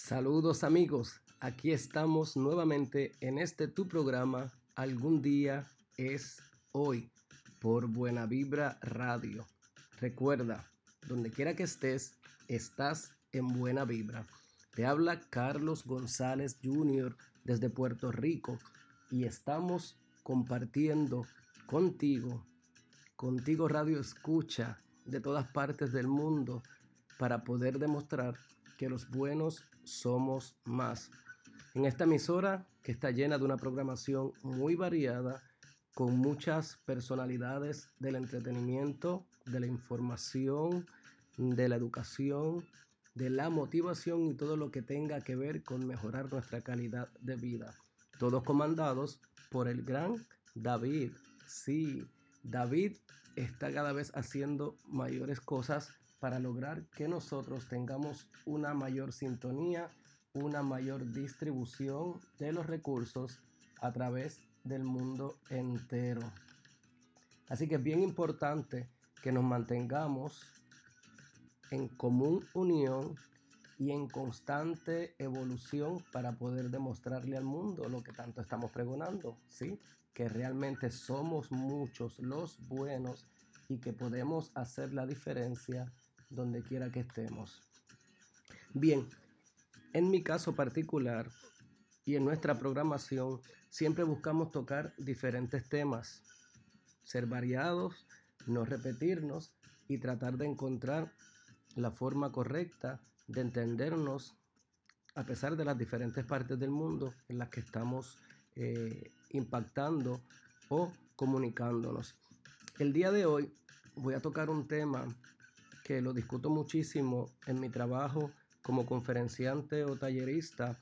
Saludos amigos, aquí estamos nuevamente en este tu programa Algún día es hoy por Buena Vibra Radio. Recuerda, donde quiera que estés, estás en Buena Vibra. Te habla Carlos González Jr. desde Puerto Rico y estamos compartiendo contigo, contigo Radio Escucha de todas partes del mundo para poder demostrar que los buenos somos más. En esta emisora que está llena de una programación muy variada, con muchas personalidades del entretenimiento, de la información, de la educación, de la motivación y todo lo que tenga que ver con mejorar nuestra calidad de vida. Todos comandados por el gran David. Sí, David está cada vez haciendo mayores cosas para lograr que nosotros tengamos una mayor sintonía, una mayor distribución de los recursos a través del mundo entero. Así que es bien importante que nos mantengamos en común unión y en constante evolución para poder demostrarle al mundo lo que tanto estamos pregonando, ¿sí? Que realmente somos muchos los buenos y que podemos hacer la diferencia donde quiera que estemos. Bien, en mi caso particular y en nuestra programación siempre buscamos tocar diferentes temas, ser variados, no repetirnos y tratar de encontrar la forma correcta de entendernos a pesar de las diferentes partes del mundo en las que estamos eh, impactando o comunicándonos. El día de hoy voy a tocar un tema que lo discuto muchísimo en mi trabajo como conferenciante o tallerista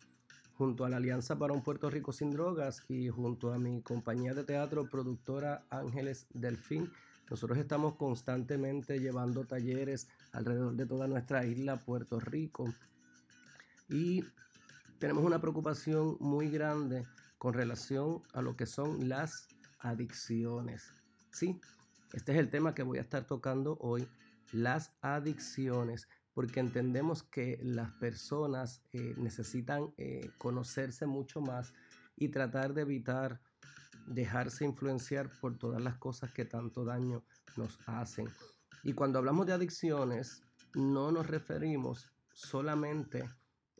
junto a la Alianza para un Puerto Rico sin Drogas y junto a mi compañía de teatro productora Ángeles Delfín. Nosotros estamos constantemente llevando talleres alrededor de toda nuestra isla, Puerto Rico. Y tenemos una preocupación muy grande con relación a lo que son las adicciones. Sí, este es el tema que voy a estar tocando hoy las adicciones, porque entendemos que las personas eh, necesitan eh, conocerse mucho más y tratar de evitar dejarse influenciar por todas las cosas que tanto daño nos hacen. Y cuando hablamos de adicciones, no nos referimos solamente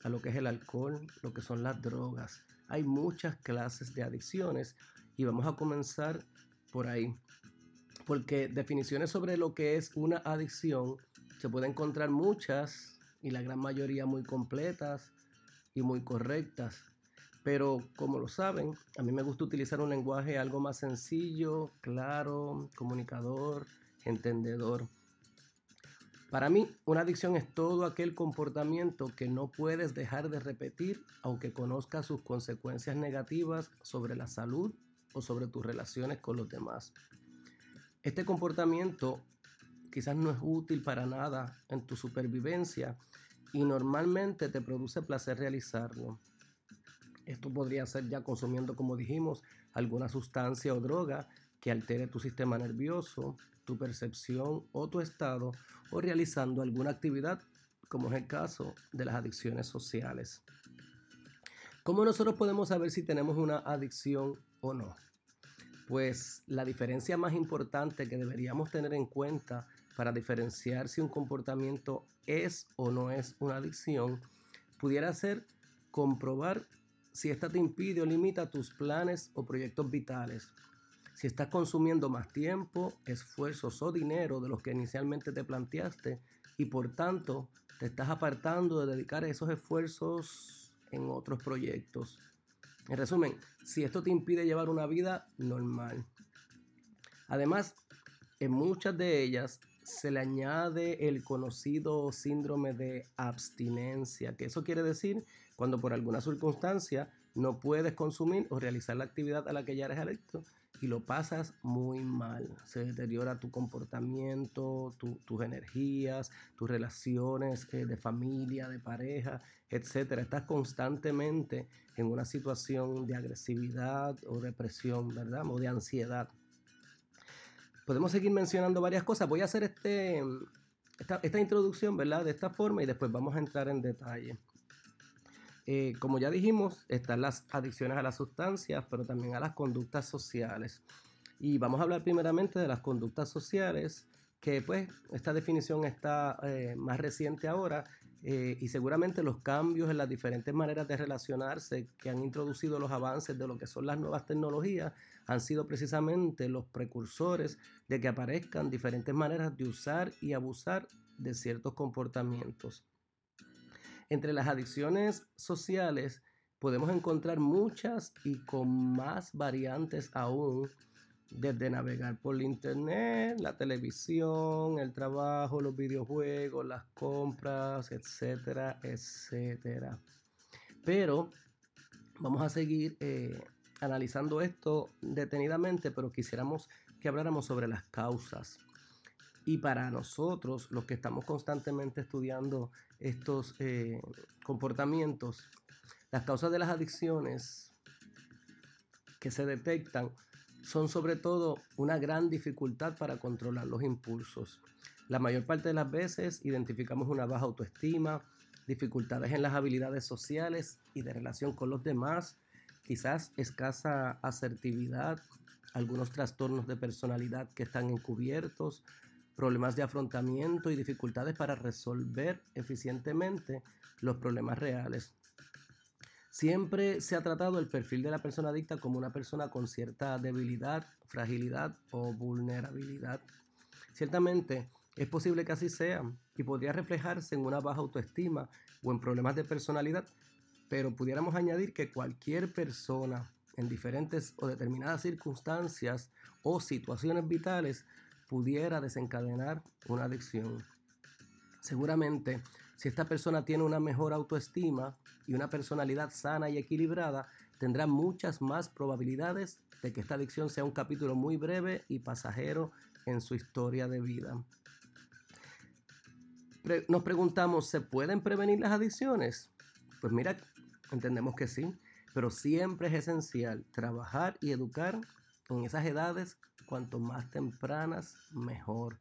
a lo que es el alcohol, lo que son las drogas. Hay muchas clases de adicciones y vamos a comenzar por ahí porque definiciones sobre lo que es una adicción se pueden encontrar muchas y la gran mayoría muy completas y muy correctas. Pero como lo saben, a mí me gusta utilizar un lenguaje algo más sencillo, claro, comunicador, entendedor. Para mí, una adicción es todo aquel comportamiento que no puedes dejar de repetir aunque conozcas sus consecuencias negativas sobre la salud o sobre tus relaciones con los demás. Este comportamiento quizás no es útil para nada en tu supervivencia y normalmente te produce placer realizarlo. Esto podría ser ya consumiendo, como dijimos, alguna sustancia o droga que altere tu sistema nervioso, tu percepción o tu estado, o realizando alguna actividad, como es el caso de las adicciones sociales. ¿Cómo nosotros podemos saber si tenemos una adicción o no? Pues la diferencia más importante que deberíamos tener en cuenta para diferenciar si un comportamiento es o no es una adicción, pudiera ser comprobar si ésta te impide o limita tus planes o proyectos vitales. Si estás consumiendo más tiempo, esfuerzos o dinero de los que inicialmente te planteaste y por tanto te estás apartando de dedicar esos esfuerzos en otros proyectos. En resumen, si esto te impide llevar una vida normal. Además, en muchas de ellas se le añade el conocido síndrome de abstinencia, que eso quiere decir cuando por alguna circunstancia no puedes consumir o realizar la actividad a la que ya eres adicto y lo pasas muy mal. Se deteriora tu comportamiento, tus energías, tus relaciones eh, de familia, de pareja, etc. Estás constantemente en una situación de agresividad o depresión, ¿verdad? O de ansiedad. Podemos seguir mencionando varias cosas. Voy a hacer este, esta, esta introducción, ¿verdad? De esta forma y después vamos a entrar en detalle. Eh, como ya dijimos, están las adicciones a las sustancias, pero también a las conductas sociales. Y vamos a hablar primeramente de las conductas sociales, que pues esta definición está eh, más reciente ahora eh, y seguramente los cambios en las diferentes maneras de relacionarse que han introducido los avances de lo que son las nuevas tecnologías han sido precisamente los precursores de que aparezcan diferentes maneras de usar y abusar de ciertos comportamientos. Entre las adicciones sociales podemos encontrar muchas y con más variantes aún desde navegar por internet, la televisión, el trabajo, los videojuegos, las compras, etcétera, etcétera. Pero vamos a seguir eh, analizando esto detenidamente, pero quisiéramos que habláramos sobre las causas. Y para nosotros, los que estamos constantemente estudiando estos eh, comportamientos, las causas de las adicciones que se detectan son sobre todo una gran dificultad para controlar los impulsos. La mayor parte de las veces identificamos una baja autoestima, dificultades en las habilidades sociales y de relación con los demás, quizás escasa asertividad, algunos trastornos de personalidad que están encubiertos, problemas de afrontamiento y dificultades para resolver eficientemente los problemas reales. Siempre se ha tratado el perfil de la persona adicta como una persona con cierta debilidad, fragilidad o vulnerabilidad. Ciertamente es posible que así sea y podría reflejarse en una baja autoestima o en problemas de personalidad, pero pudiéramos añadir que cualquier persona en diferentes o determinadas circunstancias o situaciones vitales pudiera desencadenar una adicción. Seguramente, si esta persona tiene una mejor autoestima, y una personalidad sana y equilibrada, tendrá muchas más probabilidades de que esta adicción sea un capítulo muy breve y pasajero en su historia de vida. nos preguntamos, ¿se pueden prevenir las adicciones? Pues mira, entendemos que sí, pero siempre es esencial trabajar y educar en esas edades cuanto más tempranas, mejor.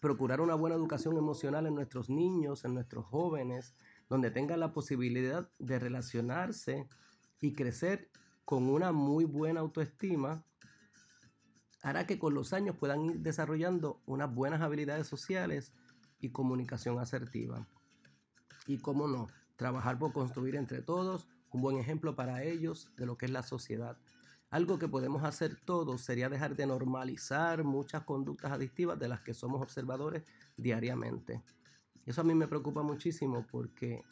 Procurar una buena educación emocional en nuestros niños, en nuestros jóvenes, donde tenga la posibilidad de relacionarse y crecer con una muy buena autoestima, hará que con los años puedan ir desarrollando unas buenas habilidades sociales y comunicación asertiva. Y cómo no, trabajar por construir entre todos un buen ejemplo para ellos de lo que es la sociedad. Algo que podemos hacer todos sería dejar de normalizar muchas conductas adictivas de las que somos observadores diariamente. Eso a mí me preocupa muchísimo porque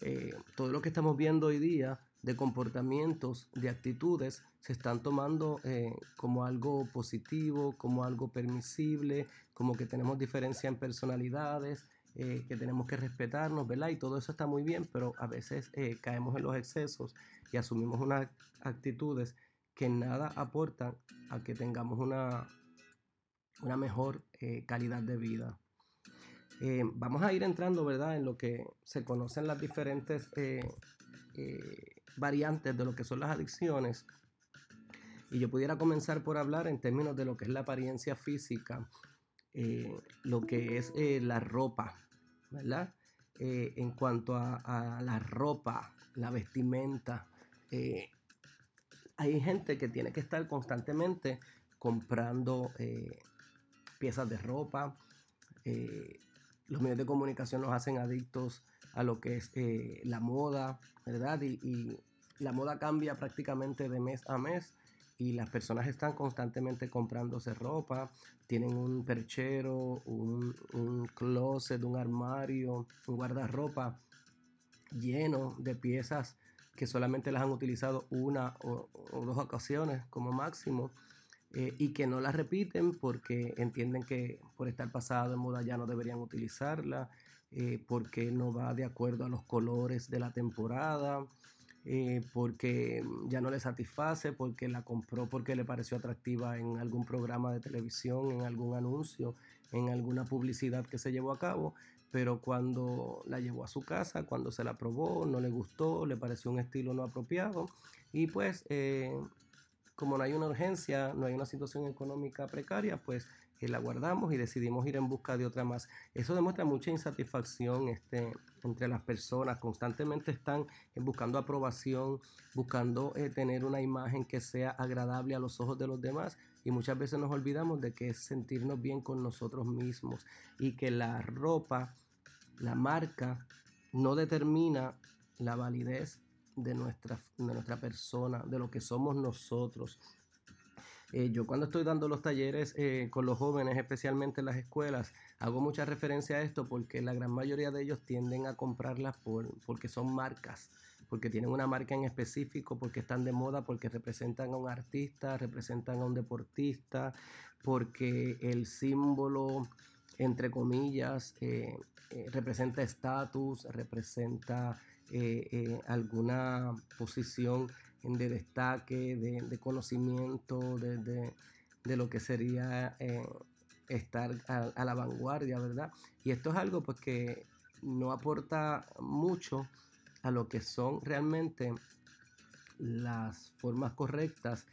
eh, todo lo que estamos viendo hoy día de comportamientos, de actitudes, se están tomando eh, como algo positivo, como algo permisible, como que tenemos diferencia en personalidades, eh, que tenemos que respetarnos, ¿verdad? Y todo eso está muy bien, pero a veces caemos en los excesos y asumimos unas actitudes que nada aportan a que tengamos una, una mejor calidad de vida. Eh, vamos a ir entrando, ¿verdad?, en lo que se conocen las diferentes eh, eh, variantes de lo que son las adicciones. Y yo pudiera comenzar por hablar en términos de lo que es la apariencia física, lo que es la ropa, ¿verdad? en cuanto a, la ropa, la vestimenta, hay gente que tiene que estar constantemente comprando piezas de ropa, los medios de comunicación nos hacen adictos a lo que es eh, la moda, ¿verdad? Y, la moda cambia prácticamente de mes a mes y las personas están constantemente comprándose ropa, tienen un perchero, un, un closet, un armario, un guardarropa lleno de piezas que solamente las han utilizado una o dos ocasiones como máximo eh, y que no la repiten porque entienden que por estar pasado en moda ya no deberían utilizarla, eh, porque no va de acuerdo a los colores de la temporada, eh, porque ya no le satisface, porque la compró porque le pareció atractiva en algún programa de televisión, en algún anuncio, en alguna publicidad que se llevó a cabo, pero cuando la llevó a su casa, cuando se la probó, no le gustó, le pareció un estilo no apropiado y pues como no hay una urgencia, no hay una situación económica precaria, pues eh, la guardamos y decidimos ir en busca de otra más. Eso demuestra mucha insatisfacción este, entre las personas. Constantemente están buscando aprobación, buscando eh, tener una imagen que sea agradable a los ojos de los demás y muchas veces nos olvidamos de que es sentirnos bien con nosotros mismos y que la ropa, la marca, no determina la validez de nuestra, de nuestra persona, de lo que somos nosotros. Eh, yo cuando estoy dando los talleres eh, con los jóvenes, especialmente en las escuelas, hago mucha referencia a esto porque la gran mayoría de ellos tienden a comprarlas por, porque son marcas, porque tienen una marca en específico, porque están de moda, porque representan a un artista, representan a un deportista, porque el símbolo, entre comillas, eh, representa estatus, representa alguna posición de destaque, de, conocimiento, de, lo que sería eh, estar a, la vanguardia, ¿verdad? Y esto es algo pues que no aporta mucho a lo que son realmente las formas correctas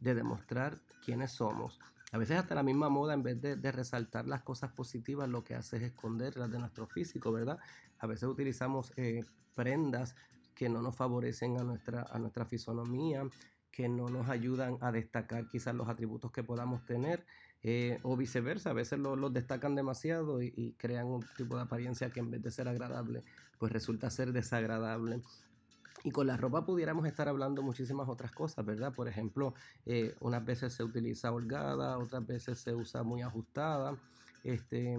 de demostrar quiénes somos. A veces hasta la misma moda, en vez de, resaltar las cosas positivas, lo que hace es esconderlas de nuestro físico, ¿verdad? A veces utilizamos eh, prendas que no nos favorecen a nuestra, a nuestra fisonomía, que no nos ayudan a destacar quizás los atributos que podamos tener, eh, o viceversa, a veces los destacan demasiado y, crean un tipo de apariencia que en vez de ser agradable, pues resulta ser desagradable. Y con la ropa pudiéramos estar hablando muchísimas otras cosas, ¿verdad? Por ejemplo, eh, unas veces se utiliza holgada, otras veces se usa muy ajustada. Este,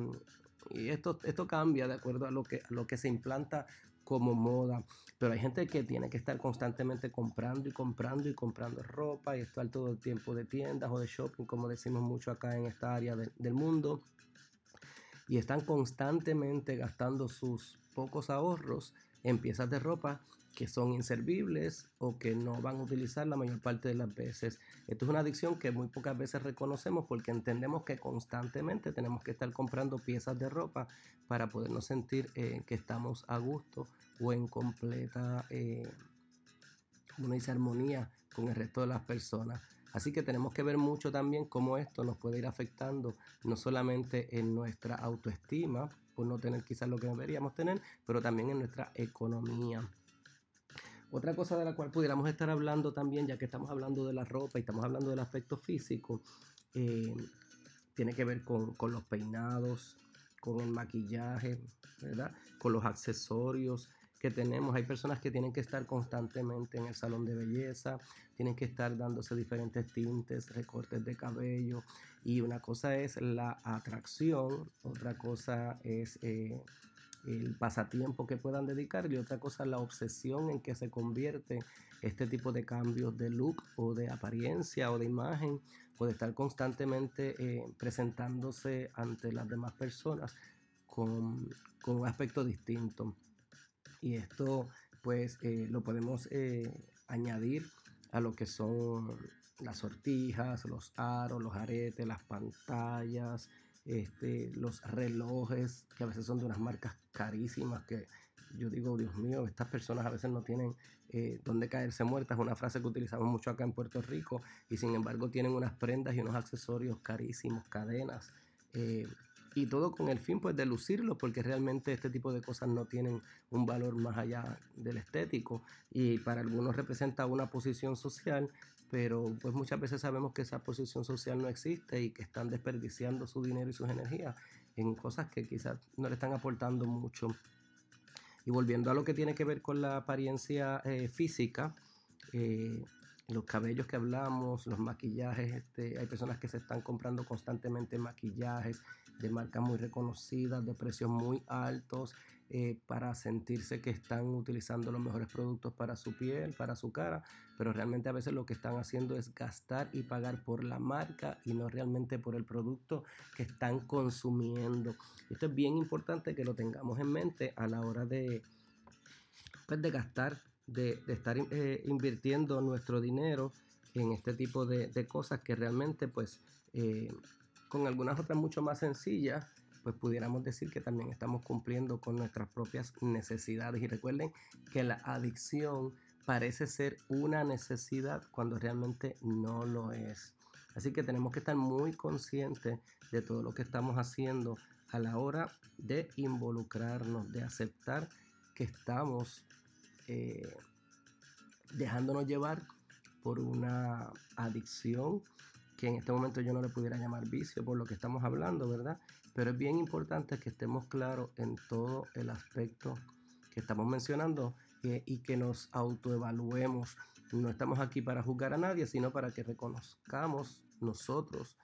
y esto, esto cambia de acuerdo a lo que, a lo que se implanta como moda. Pero hay gente que tiene que estar constantemente comprando y comprando y comprando ropa y estar todo el tiempo de tiendas o de shopping, como decimos mucho acá en esta área del mundo. Y están constantemente gastando sus pocos ahorros en piezas de ropa que son inservibles o que no van a utilizar la mayor parte de las veces. Esto es una adicción que muy pocas veces reconocemos porque entendemos que constantemente tenemos que estar comprando piezas de ropa para podernos sentir eh, que estamos a gusto o en completa, eh, como dice, armonía con el resto de las personas. Así que tenemos que ver mucho también cómo esto nos puede ir afectando no solamente en nuestra autoestima, por no tener quizás lo que deberíamos tener, pero también en nuestra economía. Otra cosa de la cual pudiéramos estar hablando también, ya que estamos hablando de la ropa y estamos hablando del aspecto físico, eh, tiene que ver con, con, los peinados, con el maquillaje, ¿verdad? Con los accesorios que tenemos. Hay personas que tienen que estar constantemente en el salón de belleza, tienen que estar dándose diferentes tintes, recortes de cabello. Y una cosa es la atracción, otra cosa es eh, el pasatiempo que puedan dedicar y otra cosa la obsesión en que se convierte este tipo de cambios de look o de apariencia o de imagen puede estar constantemente eh, presentándose ante las demás personas con, con, un aspecto distinto. Y esto pues eh, lo podemos eh, añadir a lo que son las sortijas, los aros, los aretes, las pantallas, este, los relojes, que a veces son de unas marcas carísimas que yo digo, Dios mío, estas personas a veces no tienen eh, dónde caerse muertas, es una frase que utilizamos mucho acá en Puerto Rico, y sin embargo tienen unas prendas y unos accesorios carísimos, cadenas, eh, y todo con el fin pues de lucirlo, porque realmente este tipo de cosas no tienen un valor más allá del estético, y para algunos representa una posición social, pero pues muchas veces sabemos que esa posición social no existe y que están desperdiciando su dinero y sus energías en cosas que quizás no le están aportando mucho. Y volviendo a lo que tiene que ver con la apariencia eh, física, eh, los cabellos que hablamos, los maquillajes, este, hay personas que se están comprando constantemente maquillajes de marcas muy reconocidas, de precios muy altos, eh, para sentirse que están utilizando los mejores productos para su piel, para su cara, pero realmente a veces lo que están haciendo es gastar y pagar por la marca y no realmente por el producto que están consumiendo. Esto es bien importante que lo tengamos en mente a la hora de, pues, de gastar, de, estar eh, invirtiendo nuestro dinero en este tipo de, cosas que realmente pues eh, con algunas otras mucho más sencillas pues pudiéramos decir que también estamos cumpliendo con nuestras propias necesidades. Y recuerden que la adicción parece ser una necesidad cuando realmente no lo es. Así que tenemos que estar muy conscientes de todo lo que estamos haciendo a la hora de involucrarnos, de aceptar que estamos eh, dejándonos llevar por una adicción que en este momento yo no le pudiera llamar vicio por lo que estamos hablando, ¿verdad? Pero es bien importante que estemos claros en todo el aspecto que estamos mencionando eh, y que nos autoevaluemos. No estamos aquí para juzgar a nadie, sino para que reconozcamos nosotros,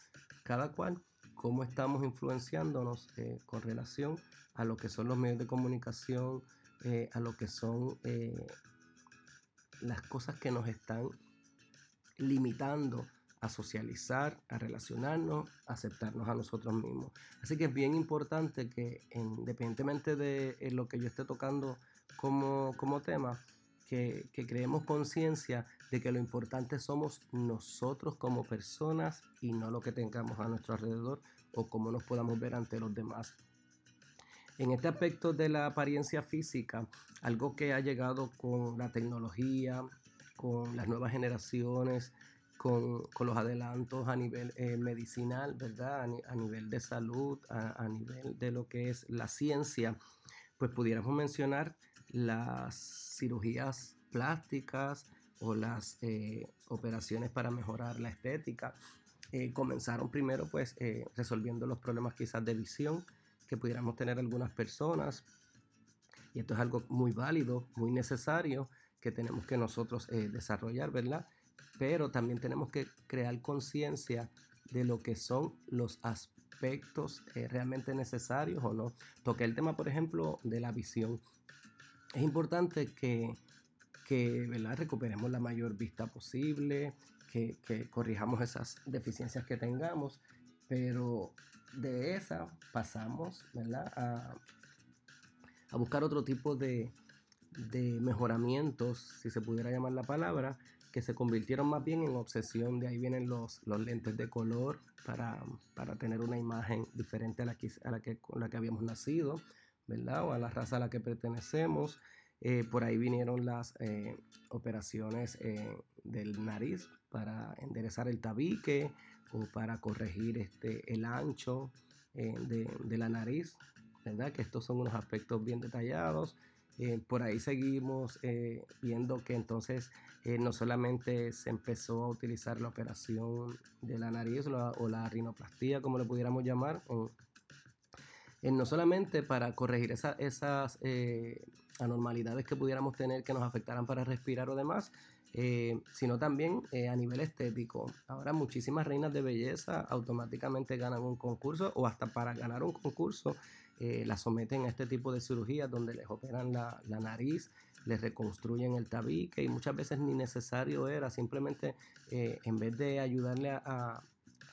cada cual, cómo estamos influenciándonos eh, con relación a lo que son los medios de comunicación, eh, a lo que son las cosas que nos están limitando a socializar, a relacionarnos, a aceptarnos a nosotros mismos. Así que es bien importante que independientemente de eh, lo que yo esté tocando como, como tema, que, que creemos conciencia de que lo importante somos nosotros como personas y no lo que tengamos a nuestro alrededor o cómo nos podamos ver ante los demás. En este aspecto de la apariencia física, algo que ha llegado con la tecnología, con las nuevas generaciones, con, los adelantos a nivel eh, medicinal, ¿verdad? A, nivel de salud, a, nivel de lo que es la ciencia, pues pudiéramos mencionar las cirugías plásticas o las eh, operaciones para mejorar la estética. Eh, comenzaron primero pues resolviendo los problemas quizás de visión que pudiéramos tener algunas personas. Y esto es algo muy válido, muy necesario que tenemos que nosotros desarrollar, ¿verdad? Pero también tenemos que crear conciencia de lo que son los aspectos eh, realmente necesarios o no. Toqué el tema, por ejemplo, de la visión. Es importante que, que recuperemos la mayor vista posible, que, corrijamos esas deficiencias que tengamos, pero de esa pasamos A, a buscar otro tipo de, de mejoramientos, si se pudiera llamar la palabra, que se convirtieron más bien en obsesión. De ahí vienen los, los lentes de color para, para, tener una imagen diferente a la que, a la que, con la que habíamos nacido, ¿verdad? O a la raza a la que pertenecemos. Eh, por ahí vinieron las eh, operaciones eh, del nariz para enderezar el tabique o para corregir este, el ancho de, de, la nariz, ¿verdad? Que estos son unos aspectos bien detallados. por ahí seguimos viendo que entonces eh, no solamente se empezó a utilizar la operación de la nariz o la, rinoplastía, como le pudiéramos llamar, en, no solamente para corregir esas eh, anormalidades que pudiéramos tener que nos afectaran para respirar o demás, eh, sino también a nivel estético. Ahora muchísimas reinas de belleza automáticamente ganan un concurso o hasta para ganar un concurso la someten a este tipo de cirugías donde les operan la, la nariz, le reconstruyen el tabique y muchas veces ni necesario era, simplemente eh, en vez de ayudarle a,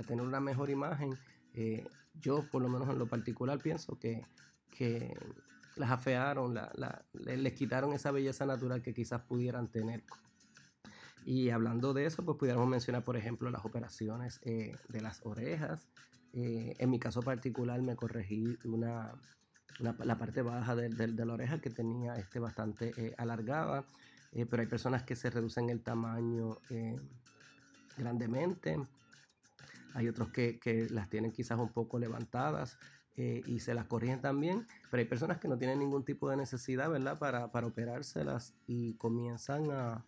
tener una mejor imagen, eh, yo por lo menos en lo particular pienso que, que las afearon, les quitaron esa belleza natural que quizás pudieran tener. Y hablando de eso, pues pudiéramos mencionar, por ejemplo, las operaciones eh, de las orejas. en mi caso particular me corregí una, la, parte baja de, la oreja que tenía este bastante eh, alargada, eh, pero hay personas que se reducen el tamaño eh, grandemente, hay otros que, las tienen quizás un poco levantadas y se las corrigen también, pero hay personas que no tienen ningún tipo de necesidad, ¿verdad?, para, para operárselas y comienzan a,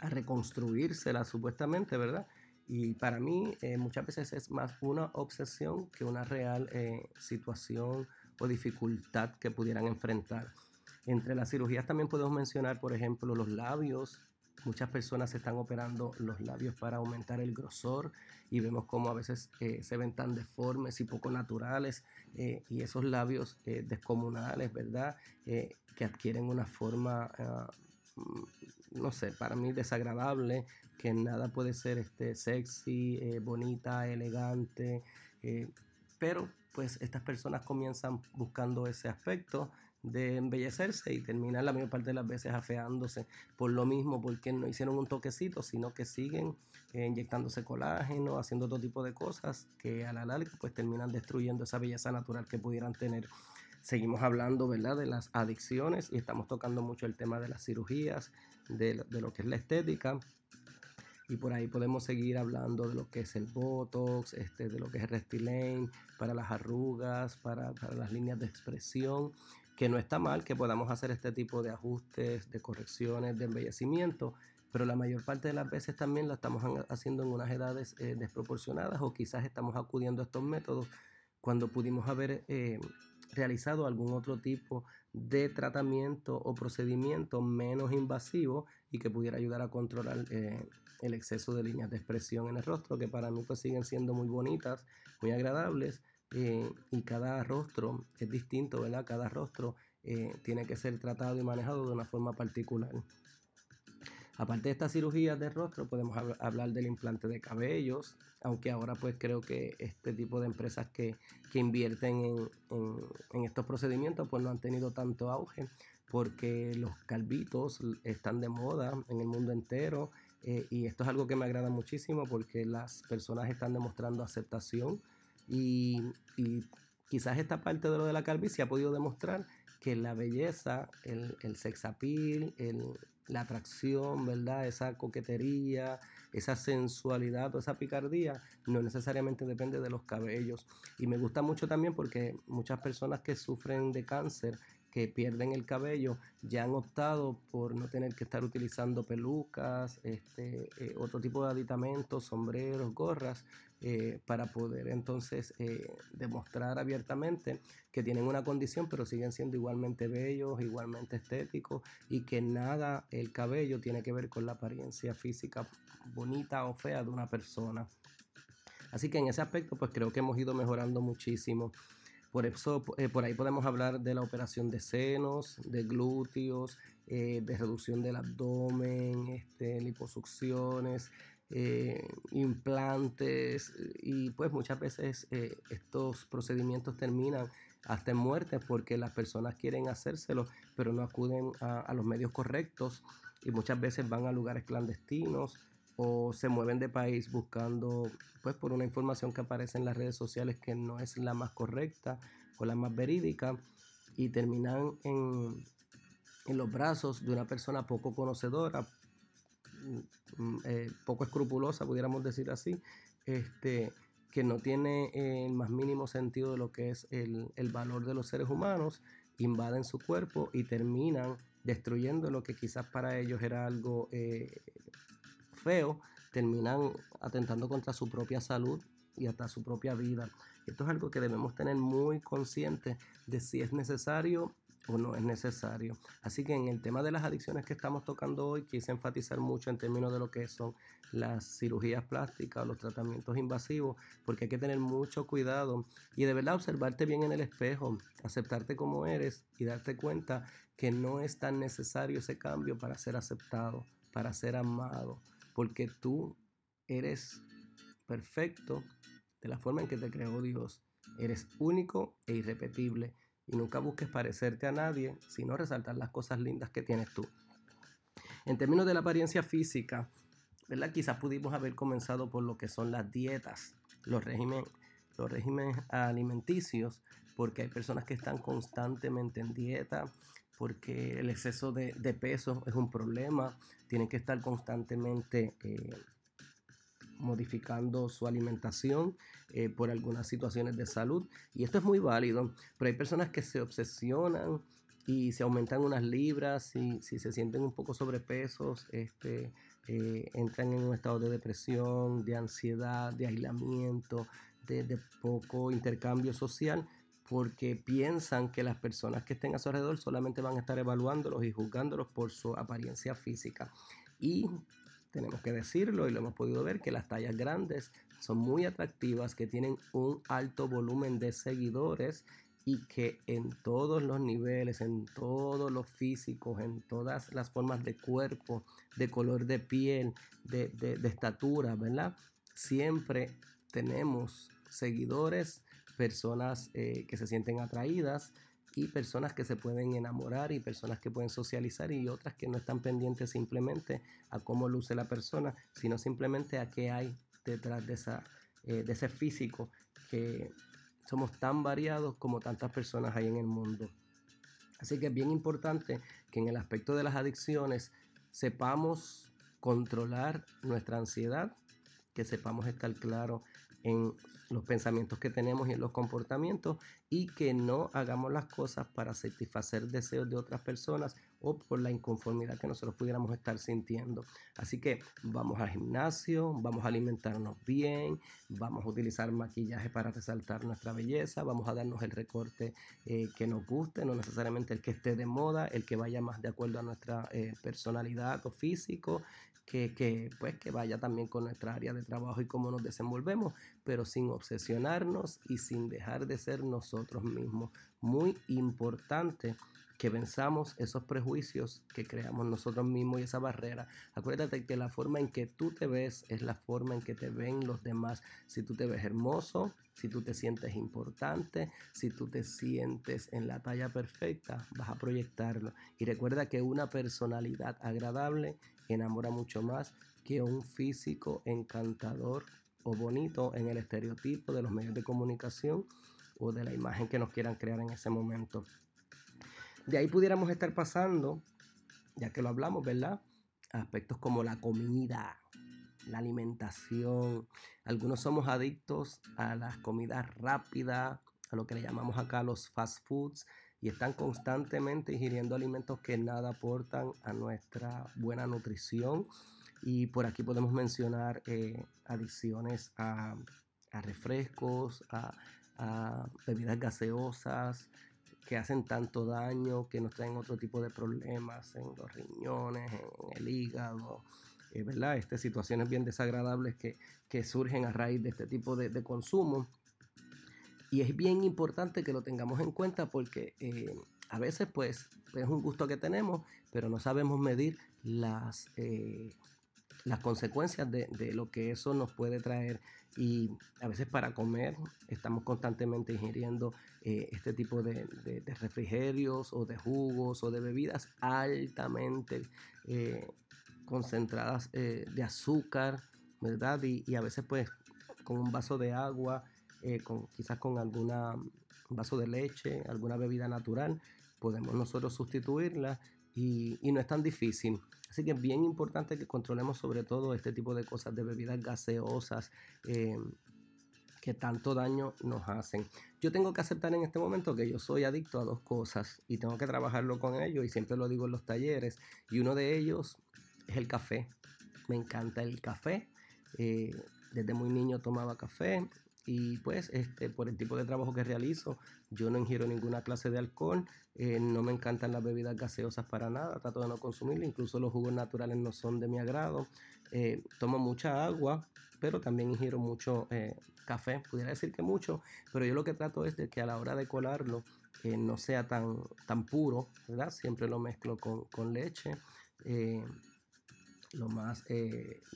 a reconstruírselas supuestamente, ¿verdad? Y para mí muchas veces es más una obsesión que una real situación o dificultad que pudieran enfrentar. Entre las cirugías también podemos mencionar, por ejemplo, los labios. Muchas personas se están operando los labios para aumentar el grosor y vemos cómo a veces eh, se ven tan deformes y poco naturales eh, y esos labios eh, descomunales, ¿verdad? que adquieren una forma, ah, mm, no sé, para mí desagradable, que nada puede ser este, sexy, bonita, elegante, pero pues estas personas comienzan buscando ese aspecto de embellecerse y terminan la mayor parte de las veces afeándose por lo mismo, porque no hicieron un toquecito, sino que siguen eh, inyectándose colágeno, haciendo otro tipo de cosas que a la larga pues terminan destruyendo esa belleza natural que pudieran tener. Seguimos hablando, ¿verdad?, de las adicciones y estamos tocando mucho el tema de las cirugías, de, de lo que es la estética. Y por ahí podemos seguir hablando de lo que es el Botox, este, de lo que es el Restylane, para las arrugas, para, para las líneas de expresión, que no está mal que podamos hacer este tipo de ajustes, de correcciones, de embellecimiento, pero la mayor parte de las veces también lo estamos haciendo en unas edades eh, desproporcionadas o quizás estamos acudiendo a estos métodos cuando pudimos haber eh, realizado algún otro tipo de tratamiento o procedimiento menos invasivo y que pudiera ayudar a controlar eh, el exceso de líneas de expresión en el rostro, que para mí pues siguen siendo muy bonitas, muy agradables y cada rostro es distinto, ¿verdad? Cada rostro tiene que ser tratado y manejado de una forma particular. Aparte de estas cirugías de rostro, podemos hablar del implante de cabellos, aunque ahora pues creo que este tipo de empresas que, invierten en, estos procedimientos pues no han tenido tanto auge porque los calvitos están de moda en el mundo entero eh, y esto es algo que me agrada muchísimo porque las personas están demostrando aceptación y, quizás esta parte de lo de la calvicie ha podido demostrar que la belleza, el, el sex appeal, la atracción, ¿verdad? Esa coquetería, esa sensualidad o esa picardía no necesariamente depende de los cabellos. Y me gusta mucho también porque muchas personas que sufren de cáncer que pierden el cabello ya han optado por no tener que estar utilizando pelucas, este, eh, otro tipo de aditamentos, sombreros, gorras, eh, para poder entonces eh, demostrar abiertamente que tienen una condición, pero siguen siendo igualmente bellos, igualmente estéticos y que nada el cabello tiene que ver con la apariencia física bonita o fea de una persona. Así que en ese aspecto, pues creo que hemos ido mejorando muchísimo. Por eso, eh, por ahí podemos hablar de la operación de senos, de glúteos, de reducción del abdomen, este, liposucciones, eh, implantes y pues muchas veces eh, estos procedimientos terminan hasta en muerte porque las personas quieren hacérselo pero no acuden a, los medios correctos y muchas veces van a lugares clandestinos o se mueven de país buscando pues por una información que aparece en las redes sociales que no es la más correcta o la más verídica y terminan en, en los brazos de una persona poco conocedora Mm, eh, poco escrupulosa, pudiéramos decir así, este, que no tiene el más mínimo sentido de lo que es el, valor de los seres humanos, invaden su cuerpo y terminan destruyendo lo que quizás para ellos era algo eh, feo, terminan atentando contra su propia salud y hasta su propia vida. Esto es algo que debemos tener muy consciente de si es necesario o no es necesario. Así que en el tema de las adicciones que estamos tocando hoy, quise enfatizar mucho en términos de lo que son las cirugías plásticas o los tratamientos invasivos, porque hay que tener mucho cuidado y de verdad observarte bien en el espejo, aceptarte como eres y darte cuenta que no es tan necesario ese cambio para ser aceptado, para ser amado, porque tú eres perfecto de la forma en que te creó Dios. Eres único e irrepetible y nunca busques parecerte a nadie, sino resaltar las cosas lindas que tienes tú. En términos de la apariencia física, ¿verdad? Quizás pudimos haber comenzado por lo que son las dietas, los regímenes, los regímenes alimenticios, porque hay personas que están constantemente en dieta, porque el exceso de, peso es un problema, tienen que estar constantemente eh, modificando su alimentación eh, por algunas situaciones de salud. Y esto es muy válido, pero hay personas que se obsesionan y se aumentan unas libras, y si se sienten un poco sobrepesos, este, eh, entran en un estado de depresión, de ansiedad, de aislamiento, de, de poco intercambio social porque piensan que las personas que estén a su alrededor solamente van a estar evaluándolos y juzgándolos por su apariencia física. Y tenemos que decirlo y lo hemos podido ver, que las tallas grandes son muy atractivas, que tienen un alto volumen de seguidores y que en todos los niveles, en todos los físicos, en todas las formas de cuerpo, de color de piel, de, de, estatura, ¿verdad? Siempre tenemos seguidores, personas eh, que se sienten atraídas y personas que se pueden enamorar y personas que pueden socializar y otras que no están pendientes simplemente a cómo luce la persona, sino simplemente a qué hay detrás de, eh, de ese físico que somos tan variados como tantas personas hay en el mundo. Así que es bien importante que en el aspecto de las adicciones sepamos controlar nuestra ansiedad, que sepamos estar claro en los pensamientos que tenemos y en los comportamientos y que no hagamos las cosas para satisfacer deseos de otras personas o por la inconformidad que nosotros pudiéramos estar sintiendo. Así que vamos al gimnasio, vamos a alimentarnos bien, vamos a utilizar maquillaje para resaltar nuestra belleza, vamos a darnos el recorte eh, que nos guste, no necesariamente el que esté de moda, el que vaya más de acuerdo a nuestra eh, personalidad o físico, que, pues, que vaya también con nuestra área de trabajo y cómo nos desenvolvemos, pero sin obsesionarnos y sin dejar de ser nosotros mismos. Muy importante que venzamos esos prejuicios que creamos nosotros mismos y esa barrera. Acuérdate que la forma en que tú te ves es la forma en que te ven los demás. Si tú te ves hermoso, si tú te sientes importante, si tú te sientes en la talla perfecta, vas a proyectarlo. Y recuerda que una personalidad agradable enamora mucho más que un físico encantador o bonito en el estereotipo de los medios de comunicación o de la imagen que nos quieran crear en ese momento. De ahí pudiéramos estar pasando, ya que lo hablamos, ¿verdad? Aspectos como la comida, la alimentación. Algunos somos adictos a las comidas rápidas, a lo que le llamamos acá los fast foods, y están constantemente ingiriendo alimentos que nada aportan a nuestra buena nutrición. Y por aquí podemos mencionar eh, adicciones a, refrescos, a, bebidas gaseosas, que hacen tanto daño, que nos traen otro tipo de problemas en los riñones, en el hígado, eh, ¿verdad? Estas situaciones bien desagradables que, surgen a raíz de este tipo de, consumo. Y es bien importante que lo tengamos en cuenta porque eh, a veces pues es un gusto que tenemos, pero no sabemos medir las, eh, las consecuencias de, de, lo que eso nos puede traer y a veces para comer estamos constantemente ingiriendo eh, este tipo de, refrigerios o de jugos o de bebidas altamente concentradas de azúcar, ¿verdad? Y, a veces pues con un vaso de agua, con, quizás con alguna vaso de leche, alguna bebida natural, podemos nosotros sustituirla y, y no es tan difícil. Así que es bien importante que controlemos sobre todo este tipo de cosas, de bebidas gaseosas eh, que tanto daño nos hacen. Yo tengo que aceptar en este momento que yo soy adicto a dos cosas y tengo que trabajarlo con ellos y siempre lo digo en los talleres. Y uno de ellos es el café. Me encanta el café. Eh, desde muy niño tomaba café y pues este, por el tipo de trabajo que realizo, yo no ingiero ninguna clase de alcohol, eh, no me encantan las bebidas gaseosas para nada, trato de no consumirlas, incluso los jugos naturales no son de mi agrado. Eh, tomo mucha agua, pero también ingiero mucho eh, café, pudiera decir que mucho, pero yo lo que trato es de que a la hora de colarlo no sea tan, tan puro, ¿verdad? Siempre lo mezclo con, con leche, lo más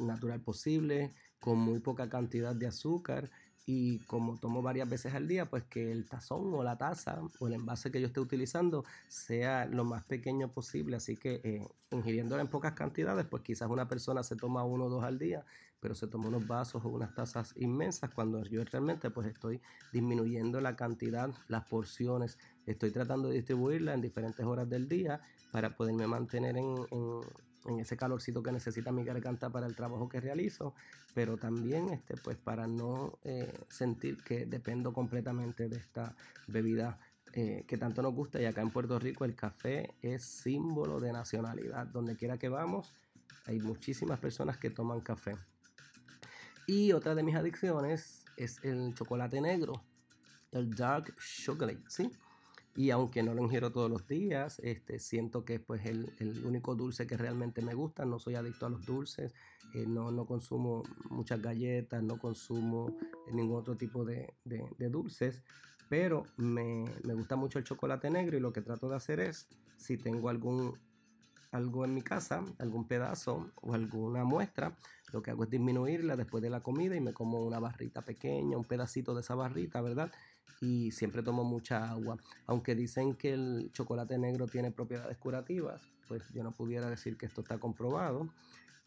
natural posible, con muy poca cantidad de azúcar y como tomo varias veces al día, pues que el tazón o la taza o el envase que yo esté utilizando sea lo más pequeño posible. Así que eh, ingiriéndolo en pocas cantidades, pues quizás una persona se toma uno o dos al día, pero se toma unos vasos o unas tazas inmensas cuando yo realmente pues estoy disminuyendo la cantidad, las porciones. Estoy tratando de distribuirla en diferentes horas del día para poderme mantener en en ese calorcito que necesita mi garganta para el trabajo que realizo, pero también este, pues para no eh, sentir que dependo completamente de esta bebida eh, que tanto nos gusta. Y acá en Puerto Rico el café es símbolo de nacionalidad. Donde quiera que vamos, hay muchísimas personas que toman café. Y otra de mis adicciones es el chocolate negro, el dark chocolate, ¿sí? Y aunque no lo ingiero todos los días, este, siento que es pues, el, el, único dulce que realmente me gusta. No soy adicto a los dulces, eh, no, no, consumo muchas galletas, no consumo ningún otro tipo de, de, de dulces. Pero me, me, gusta mucho el chocolate negro y lo que trato de hacer es, si tengo algún algo en mi casa, algún pedazo o alguna muestra, lo que hago es disminuirla después de la comida y me como una barrita pequeña, un pedacito de esa barrita, ¿verdad? Y siempre tomo mucha agua. Aunque dicen que el chocolate negro tiene propiedades curativas, pues yo no pudiera decir que esto está comprobado.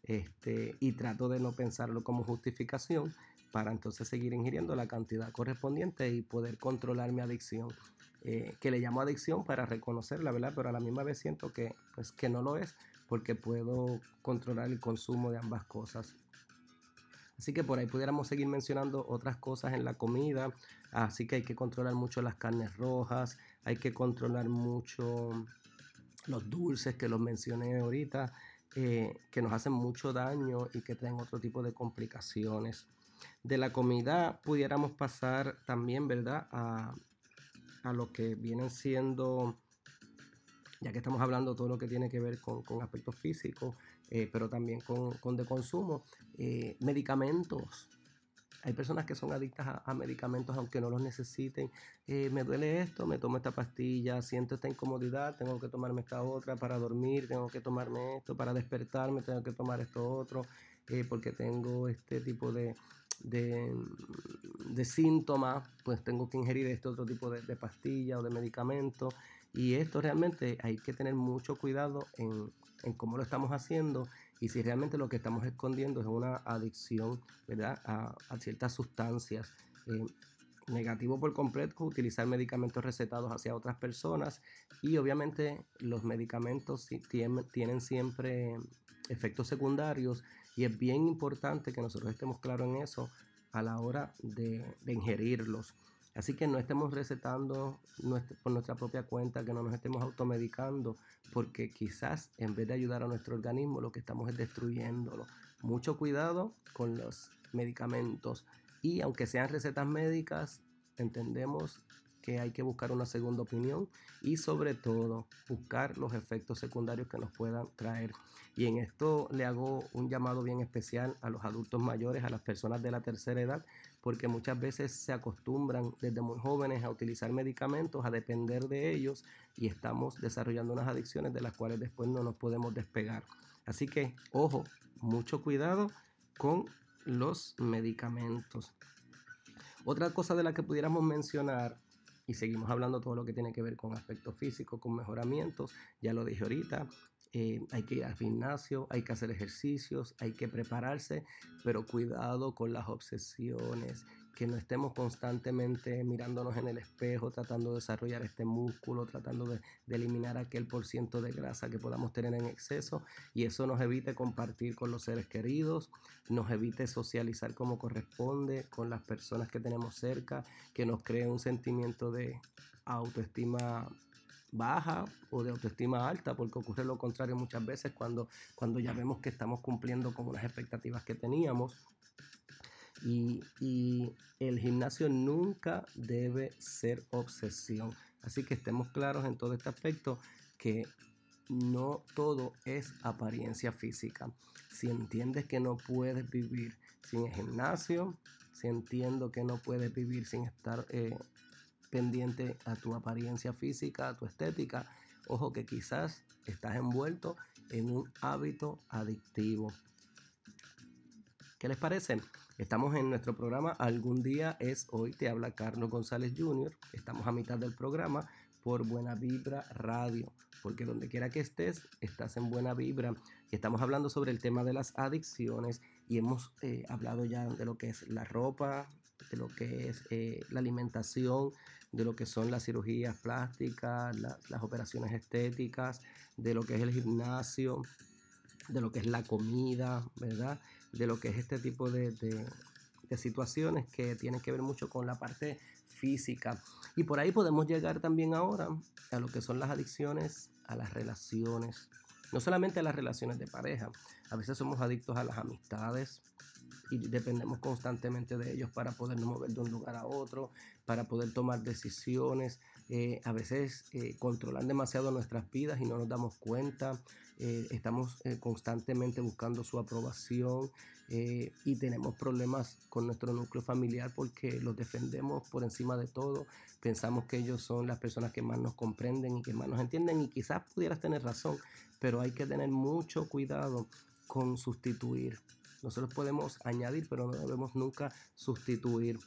Este, y trato de no pensarlo como justificación para entonces seguir ingiriendo la cantidad correspondiente y poder controlar mi adicción. Eh, que le llamo adicción para reconocerla, ¿verdad? Pero a la misma vez siento que, pues, que no lo es, porque puedo controlar el consumo de ambas cosas. Así que por ahí pudiéramos seguir mencionando otras cosas en la comida. Así que hay que controlar mucho las carnes rojas, hay que controlar mucho los dulces que los mencioné ahorita, eh, que nos hacen mucho daño y que traen otro tipo de complicaciones. De la comida pudiéramos pasar también, ¿verdad? A, a lo que vienen siendo, ya que estamos hablando todo lo que tiene que ver con, aspectos físicos, eh, pero también con, con de consumo, eh, medicamentos. Hay personas que son adictas a, medicamentos aunque no los necesiten. Eh, me duele esto, me tomo esta pastilla, siento esta incomodidad, tengo que tomarme esta otra para dormir, tengo que tomarme esto para despertarme, tengo que tomar esto otro, porque tengo este tipo de, de, de síntomas, pues tengo que ingerir este otro tipo de, de pastilla o de medicamento. Y esto realmente hay que tener mucho cuidado en, en, cómo lo estamos haciendo y si realmente lo que estamos escondiendo es una adicción ¿verdad? A, a ciertas sustancias. Eh, negativo por completo utilizar medicamentos recetados hacia otras personas y obviamente los medicamentos tienen, siempre efectos secundarios y es bien importante que nosotros estemos claros en eso a la hora de, ingerirlos. Así que no estemos recetando por nuestra propia cuenta, que no nos estemos automedicando, porque quizás en vez de ayudar a nuestro organismo, lo que estamos es destruyéndolo. Mucho cuidado con los medicamentos. Y aunque sean recetas médicas, entendemos que hay que buscar una segunda opinión y sobre todo buscar los efectos secundarios que nos puedan traer. Y en esto le hago un llamado bien especial a los adultos mayores, a las personas de la tercera edad, porque muchas veces se acostumbran desde muy jóvenes a utilizar medicamentos, a depender de ellos y estamos desarrollando unas adicciones de las cuales después no nos podemos despegar. Así que, ojo, mucho cuidado con los medicamentos. Otra cosa de la que pudiéramos mencionar y seguimos hablando todo lo que tiene que ver con aspectos físicos, con mejoramientos, ya lo dije ahorita, eh, hay que ir al gimnasio, hay que hacer ejercicios, hay que prepararse, pero cuidado con las obsesiones, que no estemos constantemente mirándonos en el espejo, tratando de desarrollar este músculo, tratando de, eliminar aquel por de grasa que podamos tener en exceso y eso nos evite compartir con los seres queridos, nos evite socializar como corresponde con las personas que tenemos cerca, que nos cree un sentimiento de autoestima baja o de autoestima alta, porque ocurre lo contrario muchas veces cuando, cuando ya vemos que estamos cumpliendo con unas expectativas que teníamos y, el gimnasio nunca debe ser obsesión. Así que estemos claros en todo este aspecto que no todo es apariencia física. Si entiendes que no puedes vivir sin el gimnasio, si entiendo que no puedes vivir sin estar eh, pendiente a tu apariencia física, a tu estética, ojo que quizás estás envuelto en un hábito adictivo. ¿Qué les parece? Estamos en nuestro programa Algún día es hoy, te habla Carlos González Jr. Estamos a mitad del programa por Buena Vibra Radio, porque donde quiera que estés, estás en Buena Vibra. Y estamos hablando sobre el tema de las adicciones y hemos eh, hablado ya de lo que es la ropa, de lo que es eh, la alimentación, de lo que son las cirugías plásticas, las operaciones estéticas, de lo que es el gimnasio, de lo que es la comida, ¿verdad? de lo que es este tipo de, situaciones que tienen que ver mucho con la parte física. Y por ahí podemos llegar también ahora a lo que son las adicciones a las relaciones. No solamente a las relaciones de pareja, a veces somos adictos a las amistades y dependemos constantemente de ellos para podernos mover de un lugar a otro, para poder tomar decisiones. Eh, a veces eh, controlan demasiado nuestras vidas y no nos damos cuenta. Eh, estamos constantemente buscando su aprobación y tenemos problemas con nuestro núcleo familiar porque los defendemos por encima de todo. Pensamos que ellos son las personas que más nos comprenden y que más nos entienden y quizás pudieras tener razón, pero hay que tener mucho cuidado con sustituir. Nosotros podemos añadir, pero no debemos nunca sustituir.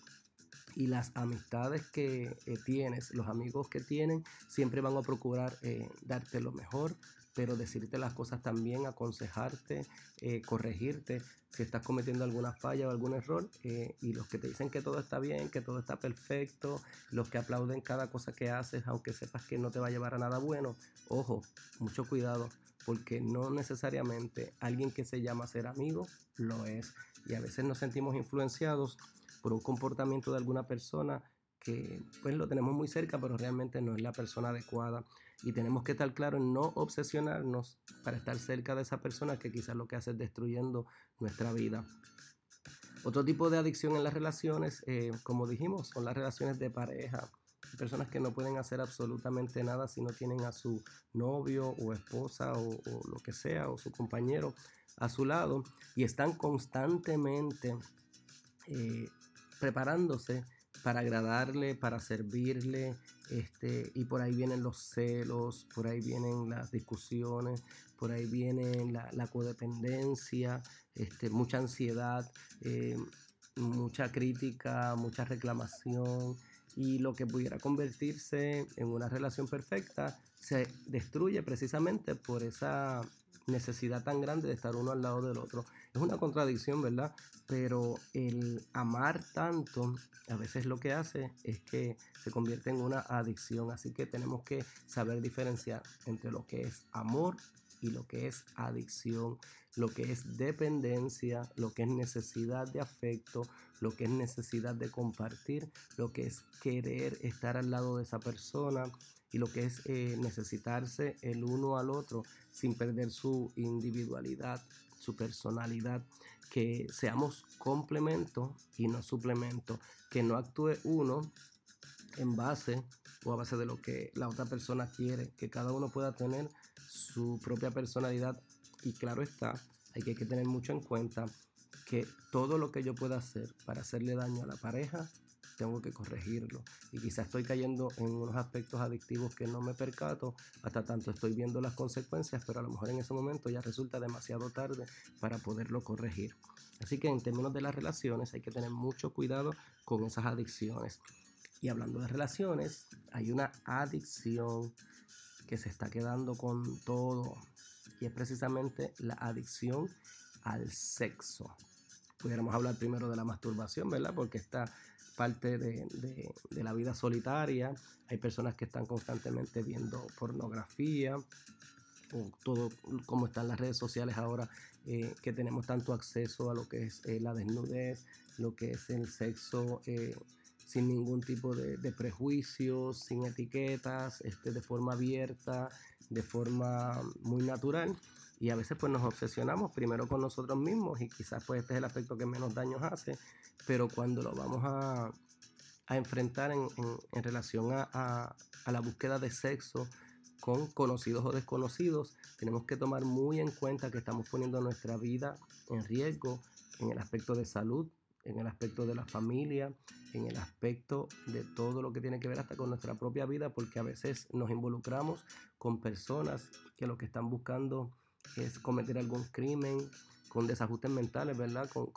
Y las amistades que eh, tienes, los amigos que tienen, siempre van a procurar eh, darte lo mejor, pero decirte las cosas también, aconsejarte, eh, corregirte si estás cometiendo alguna falla o algún error. y los que te dicen que todo está bien, que todo está perfecto, los que aplauden cada cosa que haces, aunque sepas que no te va a llevar a nada bueno, ojo, mucho cuidado, porque no necesariamente alguien que se llama ser amigo lo es. Y a veces nos sentimos influenciados por un comportamiento de alguna persona que pues lo tenemos muy cerca, pero realmente no es la persona adecuada. Y tenemos que estar claros en no obsesionarnos para estar cerca de esa persona que quizás lo que hace es destruyendo nuestra vida. Otro tipo de adicción en las relaciones, eh, como dijimos, son las relaciones de pareja. personas que no pueden hacer absolutamente nada si no tienen a su novio o esposa o, lo que sea, o su compañero a su lado y están constantemente eh, preparándose para agradarle, para servirle, este, y por ahí vienen los celos, por ahí vienen las discusiones, por ahí viene la, codependencia, este, mucha ansiedad, eh, mucha crítica, mucha reclamación, y lo que pudiera convertirse en una relación perfecta se destruye precisamente por esa necesidad tan grande de estar uno al lado del otro. Es una contradicción, ¿verdad? Pero el amar tanto a veces lo que hace es que se convierte en una adicción. Así que tenemos que saber diferenciar entre lo que es amor y lo que es adicción, lo que es dependencia, lo que es necesidad de afecto, lo que es necesidad de compartir, lo que es querer estar al lado de esa persona, y lo que es eh, necesitarse el uno al otro sin perder su individualidad, su personalidad, que seamos complemento y no suplemento, que no actúe uno en base o a base de lo que la otra persona quiere, que cada uno pueda tener su propia personalidad. Y claro está, hay que tener mucho en cuenta que todo lo que yo pueda hacer para hacerle daño a la pareja tengo que corregirlo. Y quizás estoy cayendo en unos aspectos adictivos que no me percato, hasta tanto estoy viendo las consecuencias, pero a lo mejor en ese momento ya resulta demasiado tarde para poderlo corregir. Así que en términos de las relaciones hay que tener mucho cuidado con esas adicciones. Y hablando de relaciones, hay una adicción que se está quedando con todo y es precisamente la adicción al sexo. Pudiéramos hablar primero de la masturbación, ¿verdad? Porque está parte de, la vida solitaria. Hay personas que están constantemente viendo pornografía o todo como están las redes sociales ahora, eh, que tenemos tanto acceso a lo que es eh, la desnudez, lo que es el sexo eh, sin ningún tipo de, de, prejuicios, sin etiquetas, este, de forma abierta, de forma muy natural. Y a veces pues nos obsesionamos primero con nosotros mismos y quizás pues este es el aspecto que menos daños hace, pero cuando lo vamos a, enfrentar en, relación a, la búsqueda de sexo con conocidos o desconocidos, tenemos que tomar muy en cuenta que estamos poniendo nuestra vida en riesgo en el aspecto de salud, en el aspecto de la familia, en el aspecto de todo lo que tiene que ver hasta con nuestra propia vida, porque a veces nos involucramos con personas que lo que están buscando es cometer algún crimen, con desajustes mentales, ¿verdad? Con,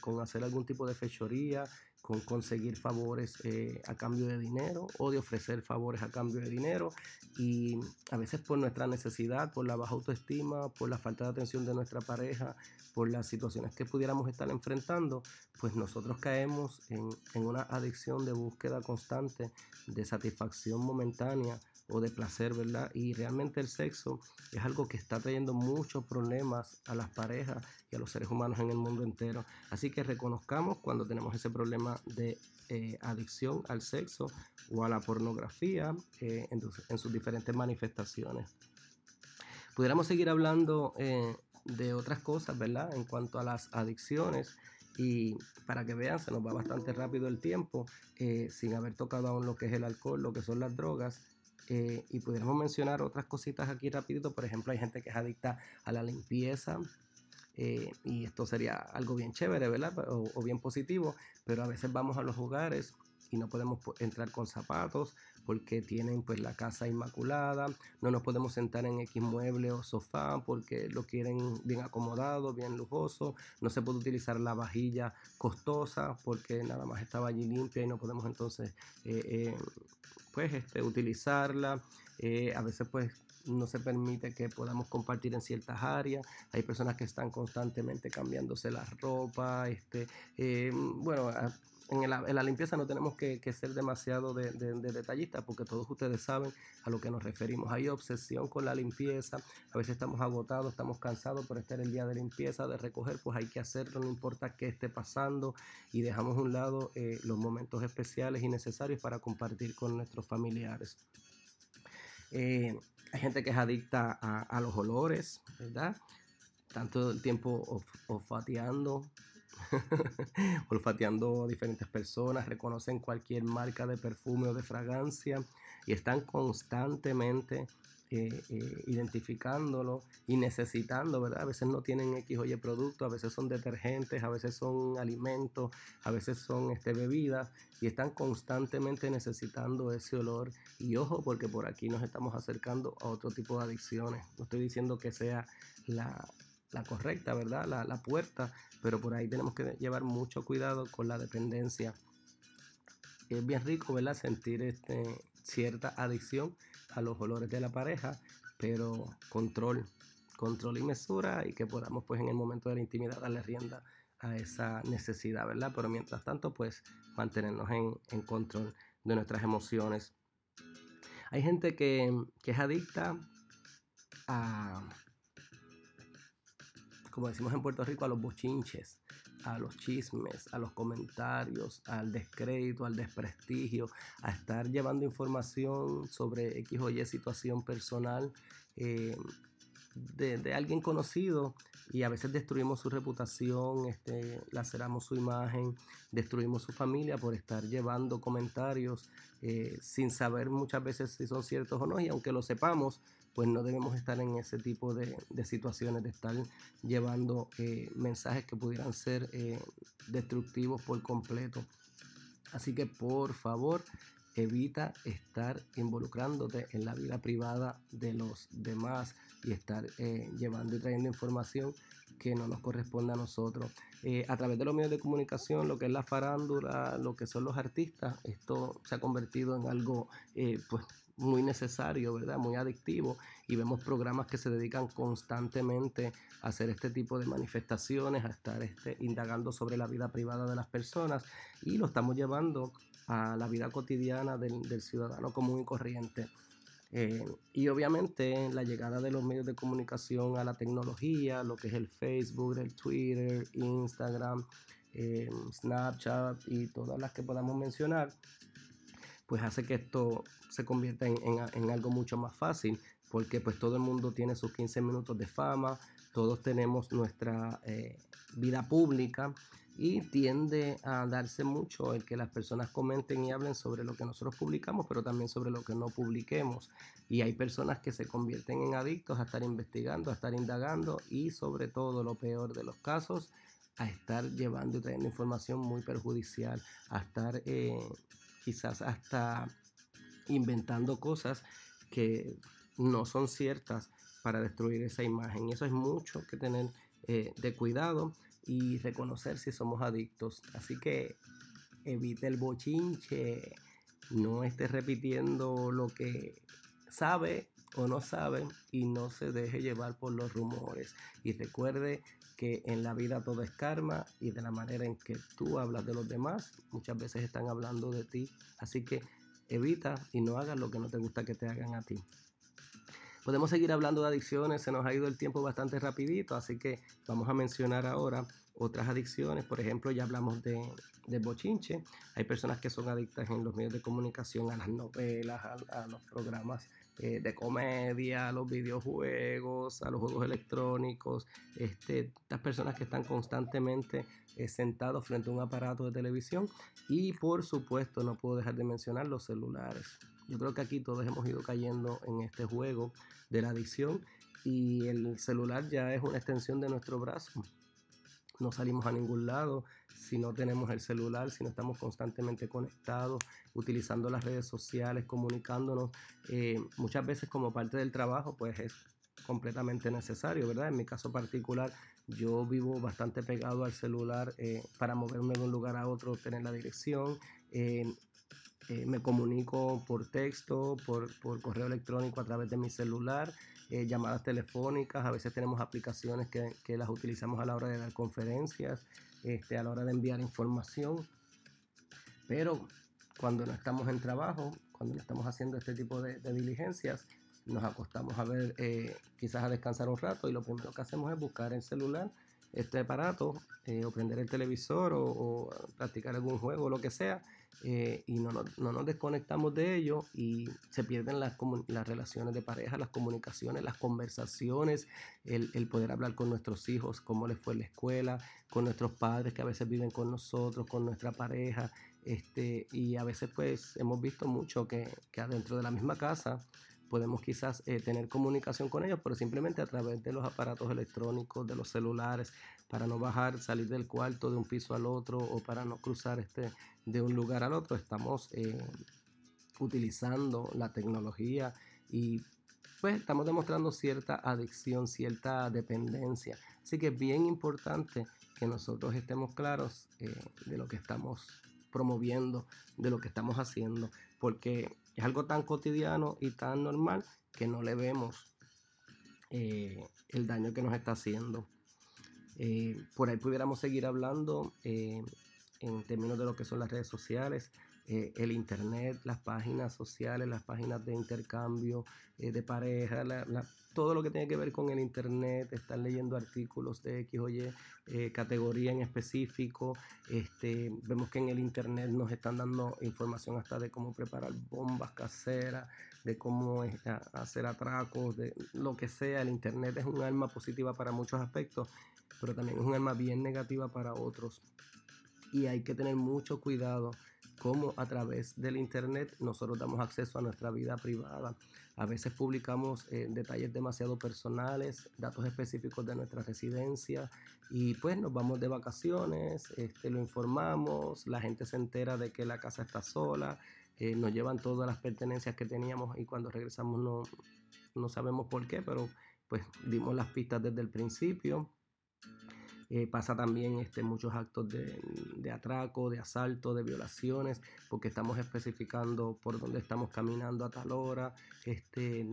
con, hacer algún tipo de fechoría, con conseguir favores eh, a cambio de dinero o de ofrecer favores a cambio de dinero. Y a veces por nuestra necesidad, por la baja autoestima, por la falta de atención de nuestra pareja, por las situaciones que pudiéramos estar enfrentando, pues nosotros caemos en, en una adicción de búsqueda constante de satisfacción momentánea o de placer, ¿verdad? Y realmente el sexo es algo que está trayendo muchos problemas a las parejas y a los seres humanos en el mundo entero. Así que reconozcamos cuando tenemos ese problema de eh, adicción al sexo o a la pornografía eh, en, sus diferentes manifestaciones. Pudiéramos seguir hablando eh, de otras cosas, ¿verdad? En cuanto a las adicciones. Y para que vean, se nos va bastante rápido el tiempo, sin haber tocado aún lo que es el alcohol, lo que son las drogas eh, y pudiéramos mencionar otras cositas aquí rapidito. Por ejemplo, hay gente que es adicta a la limpieza. Eh, y esto sería algo bien chévere, ¿verdad? O, bien positivo. Pero a veces vamos a los hogares y no podemos entrar con zapatos porque tienen pues la casa inmaculada, no nos podemos sentar en X mueble o sofá porque lo quieren bien acomodado, bien lujoso, no se puede utilizar la vajilla costosa porque nada más estaba allí limpia y no podemos entonces eh, eh, pues este, utilizarla. Eh, a veces pues no se permite que podamos compartir en ciertas áreas. Hay personas que están constantemente cambiándose la ropa. Este, bueno, en la, limpieza no tenemos que, ser demasiado de, detallistas porque todos ustedes saben a lo que nos referimos. Hay obsesión con la limpieza, a veces estamos agotados, estamos cansados, por estar el día de limpieza, de recoger, pues hay que hacerlo, no importa qué esté pasando y dejamos a un lado eh, los momentos especiales y necesarios para compartir con nuestros familiares. Eh, hay gente que es adicta a, los olores, ¿verdad? Tanto el tiempo olfateando, olfateando a diferentes personas, reconocen cualquier marca de perfume o de fragancia y están constantemente eh, eh, identificándolo y necesitando, ¿verdad? A veces no tienen X o Y producto, a veces son detergentes, a veces son alimentos, a veces son este, bebidas y están constantemente necesitando ese olor. Y ojo, porque por aquí nos estamos acercando a otro tipo de adicciones. No estoy diciendo que sea la, la correcta, ¿verdad? La, la, puerta, pero por ahí tenemos que llevar mucho cuidado con la dependencia. Es bien rico, ¿verdad? Sentir este, cierta adicción a los olores de la pareja, pero control, control y mesura y que podamos pues en el momento de la intimidad darle rienda a esa necesidad, ¿verdad? Pero mientras tanto pues mantenernos en, en control de nuestras emociones. Hay gente que, que es adicta a, como decimos en Puerto Rico, a los bochinches, a los chismes, a los comentarios, al descrédito, al desprestigio, a estar llevando información sobre X o Y situación personal eh, de, alguien conocido. Y a veces destruimos su reputación, este, laceramos su imagen, destruimos su familia por estar llevando comentarios eh, sin saber muchas veces si son ciertos o no. Y aunque lo sepamos, pues no debemos estar en ese tipo de, situaciones, de estar llevando eh, mensajes que pudieran ser eh, destructivos por completo. Así que por favor, evita estar involucrándote en la vida privada de los demás y estar eh, llevando y trayendo información que no nos corresponde a nosotros. a través de los medios de comunicación, lo que es la farándula, lo que son los artistas, esto se ha convertido en algo pues muy necesario, ¿verdad? Muy adictivo y vemos programas que se dedican constantemente a hacer este tipo de manifestaciones, a estar este, indagando sobre la vida privada de las personas y lo estamos llevando a la vida cotidiana del, ciudadano común y corriente. Eh, y obviamente la llegada de los medios de comunicación a la tecnología, lo que es el Facebook, el Twitter, Instagram, eh, Snapchat y todas las que podamos mencionar, pues hace que esto se convierta en, algo mucho más fácil, porque pues todo el mundo tiene sus 15 minutos de fama, todos tenemos nuestra eh, vida pública y tiende a darse mucho el que las personas comenten y hablen sobre lo que nosotros publicamos, pero también sobre lo que no publiquemos. Y hay personas que se convierten en adictos a estar investigando, a estar indagando y sobre todo lo peor de los casos, a estar llevando y trayendo información muy perjudicial, a estar eh, quizás hasta inventando cosas que no son ciertas para destruir esa imagen. Eso es mucho que tener eh, de cuidado y reconocer si somos adictos. Así que evite el bochinche, no esté repitiendo lo que sabe o no sabe y no se deje llevar por los rumores. Y recuerde que en la vida todo es karma y de la manera en que tú hablas de los demás, muchas veces están hablando de ti. Así que evita y no hagas lo que no te gusta que te hagan a ti. Podemos seguir hablando de adicciones, se nos ha ido el tiempo bastante rapidito, así que vamos a mencionar ahora otras adicciones. Por ejemplo, ya hablamos de, de bochinche. Hay personas que son adictas en los medios de comunicación, a las novelas, a los programas eh, de comedia, a los videojuegos, a los juegos electrónicos, este, estas personas que están constantemente eh, sentados frente a un aparato de televisión y por supuesto no puedo dejar de mencionar los celulares. Yo creo que aquí todos hemos ido cayendo en este juego de la adicción y el celular ya es una extensión de nuestro brazo. No salimos a ningún lado si no tenemos el celular, si no estamos constantemente conectados, utilizando las redes sociales, comunicándonos. Eh, muchas veces como parte del trabajo, pues es completamente necesario, ¿verdad? En mi caso particular, yo vivo bastante pegado al celular eh, para moverme de un lugar a otro, tener la dirección. Eh, me comunico por texto, por, por, correo electrónico a través de mi celular, llamadas telefónicas, a veces tenemos aplicaciones que, que, las utilizamos a la hora de dar conferencias, este, a la hora de enviar información. Pero cuando no estamos en trabajo, cuando no estamos haciendo este tipo de, diligencias, nos acostamos a ver, eh, quizás a descansar un rato y lo primero que hacemos es buscar en celular este aparato eh, o prender el televisor o, practicar algún juego o lo que sea eh, y no, no, nos desconectamos de ello y se pierden las, las relaciones de pareja, las comunicaciones, las conversaciones, el, el, poder hablar con nuestros hijos, cómo les fue en la escuela, con nuestros padres que a veces viven con nosotros, con nuestra pareja. Este, y a veces pues hemos visto mucho que, que adentro de la misma casa podemos quizás eh, tener comunicación con ellos, pero simplemente a través de los aparatos electrónicos, de los celulares, para no bajar, salir del cuarto de un piso al otro o para no cruzar este de un lugar al otro. Estamos eh, utilizando la tecnología y pues estamos demostrando cierta adicción, cierta dependencia. Así que es bien importante que nosotros estemos claros eh, de lo que estamos promoviendo, de lo que estamos haciendo, porque es algo tan cotidiano y tan normal que no le vemos eh, el daño que nos está haciendo. Eh, por ahí pudiéramos seguir hablando eh, en términos de lo que son las redes sociales, el internet, las páginas sociales, las páginas de intercambio de pareja, la, todo lo que tiene que ver con el Internet, estar leyendo artículos de X o Y eh, categoría en específico. Este, vemos que en el Internet nos están dando información hasta de cómo preparar bombas caseras, de cómo hacer atracos, de lo que sea. El Internet es un arma positiva para muchos aspectos, pero también es un arma bien negativa para otros. Y hay que tener mucho cuidado cómo a través del Internet nosotros damos acceso a nuestra vida privada. A veces publicamos eh, detalles demasiado personales, datos específicos de nuestra residencia y pues nos vamos de vacaciones, este, lo informamos, la gente se entera de que la casa está sola, eh, nos llevan todas las pertenencias que teníamos y cuando regresamos no, no sabemos por qué, pero pues dimos las pistas desde el principio. Eh, pasa también este, muchos actos de, atraco, de asalto, de violaciones, porque estamos especificando por dónde estamos caminando a tal hora. Este,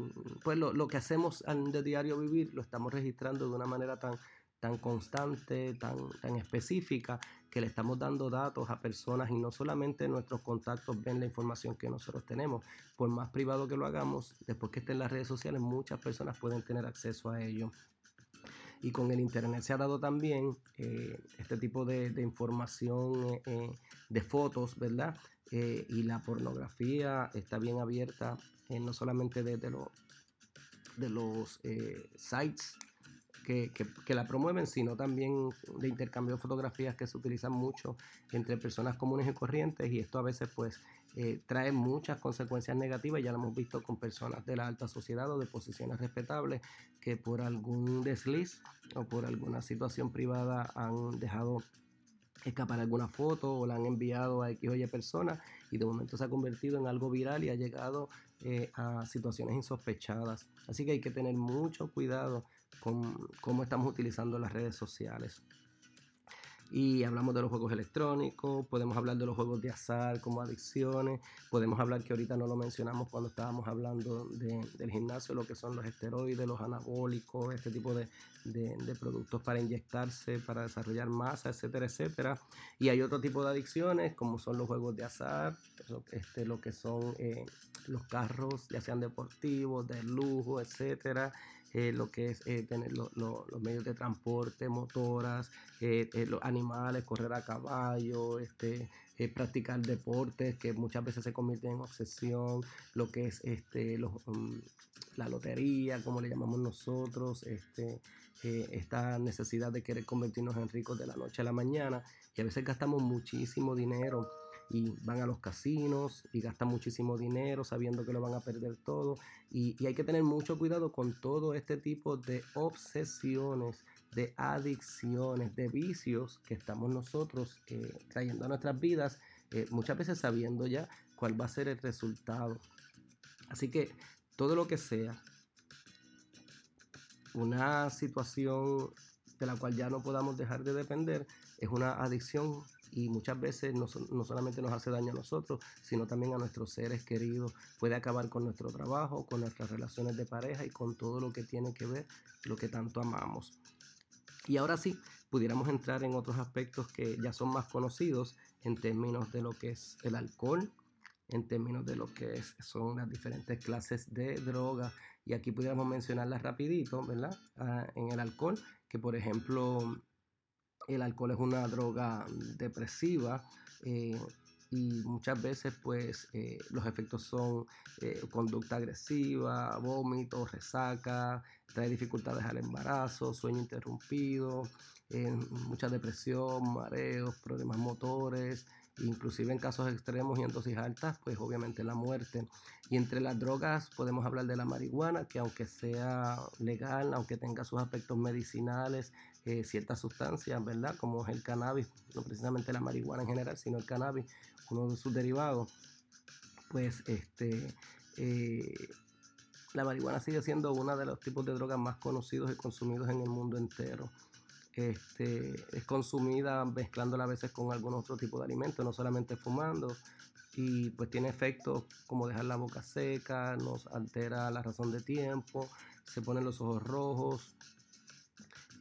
pues lo, lo que hacemos de diario vivir lo estamos registrando de una manera tan, tan constante, tan, tan específica, que le estamos dando datos a personas y no solamente nuestros contactos ven la información que nosotros tenemos. Por más privado que lo hagamos, después que esté en las redes sociales, muchas personas pueden tener acceso a ello. Y con el Internet se ha dado también eh, este tipo de, información eh, eh, de fotos, ¿verdad? y la pornografía está bien abierta, no solamente de, de, los sites que, la promueven, sino también de intercambio de fotografías que se utilizan mucho entre personas comunes y corrientes y esto a veces pues eh, trae muchas consecuencias negativas, ya lo hemos visto con personas de la alta sociedad o de posiciones respetables que por algún desliz o por alguna situación privada han dejado escapar alguna foto o la han enviado a X o Y personas y de momento se ha convertido en algo viral y ha llegado eh, a situaciones insospechadas. Así que hay que tener mucho cuidado con cómo estamos utilizando las redes sociales. Y hablamos de los juegos electrónicos, podemos hablar de los juegos de azar como adicciones, podemos hablar que ahorita no lo mencionamos cuando estábamos hablando del gimnasio, lo que son los esteroides, los anabólicos, este tipo de, productos para inyectarse, para desarrollar masa, etcétera, etcétera. Y hay otro tipo de adicciones como son los juegos de azar, este, lo que son eh, los carros, ya sean deportivos, de lujo, etcétera. Eh, lo que es eh, tener los medios de transporte, motoras, eh, los animales, correr a caballo, este, practicar deportes que muchas veces se convierten en obsesión, lo que es este, um, la lotería, como le llamamos nosotros, este, esta necesidad de querer convertirnos en ricos de la noche a la mañana. Y a veces gastamos muchísimo dinero y van a los casinos y gastan muchísimo dinero sabiendo que lo van a perder todo. Y, hay que tener mucho cuidado con todo este tipo de obsesiones, de adicciones, de vicios que estamos nosotros eh, trayendo a nuestras vidas, eh, muchas veces sabiendo ya cuál va a ser el resultado. Así que todo lo que sea una situación de la cual ya no podamos dejar de depender es una adicción y muchas veces no, solamente nos hace daño a nosotros, sino también a nuestros seres queridos. Puede acabar con nuestro trabajo, con nuestras relaciones de pareja y con todo lo que tiene que ver lo que tanto amamos. Y ahora sí, pudiéramos entrar en otros aspectos que ya son más conocidos en términos de lo que es el alcohol, en términos de lo que son las diferentes clases de drogas. Y aquí pudiéramos mencionarlas rapidito, ¿verdad? Ah, en el alcohol, que por ejemplo el alcohol es una droga depresiva eh, y muchas veces pues eh, los efectos son eh, conducta agresiva, vómito, resaca, trae dificultades al embarazo, sueño interrumpido, mucha depresión, mareos, problemas motores, inclusive en casos extremos y en dosis altas, pues obviamente la muerte. Y entre las drogas podemos hablar de la marihuana, que aunque sea legal, aunque tenga sus aspectos medicinales, eh, ciertas sustancias, ¿verdad? Como es el cannabis, no precisamente la marihuana en general, sino el cannabis, uno de sus derivados, pues este... Eh, la marihuana sigue siendo uno de los tipos de drogas más conocidos y consumidos en el mundo entero. Este, es consumida mezclándola a veces con algún otro tipo de alimento, no solamente fumando. Y pues tiene efectos como dejar la boca seca, nos altera la razón de tiempo, se ponen los ojos rojos,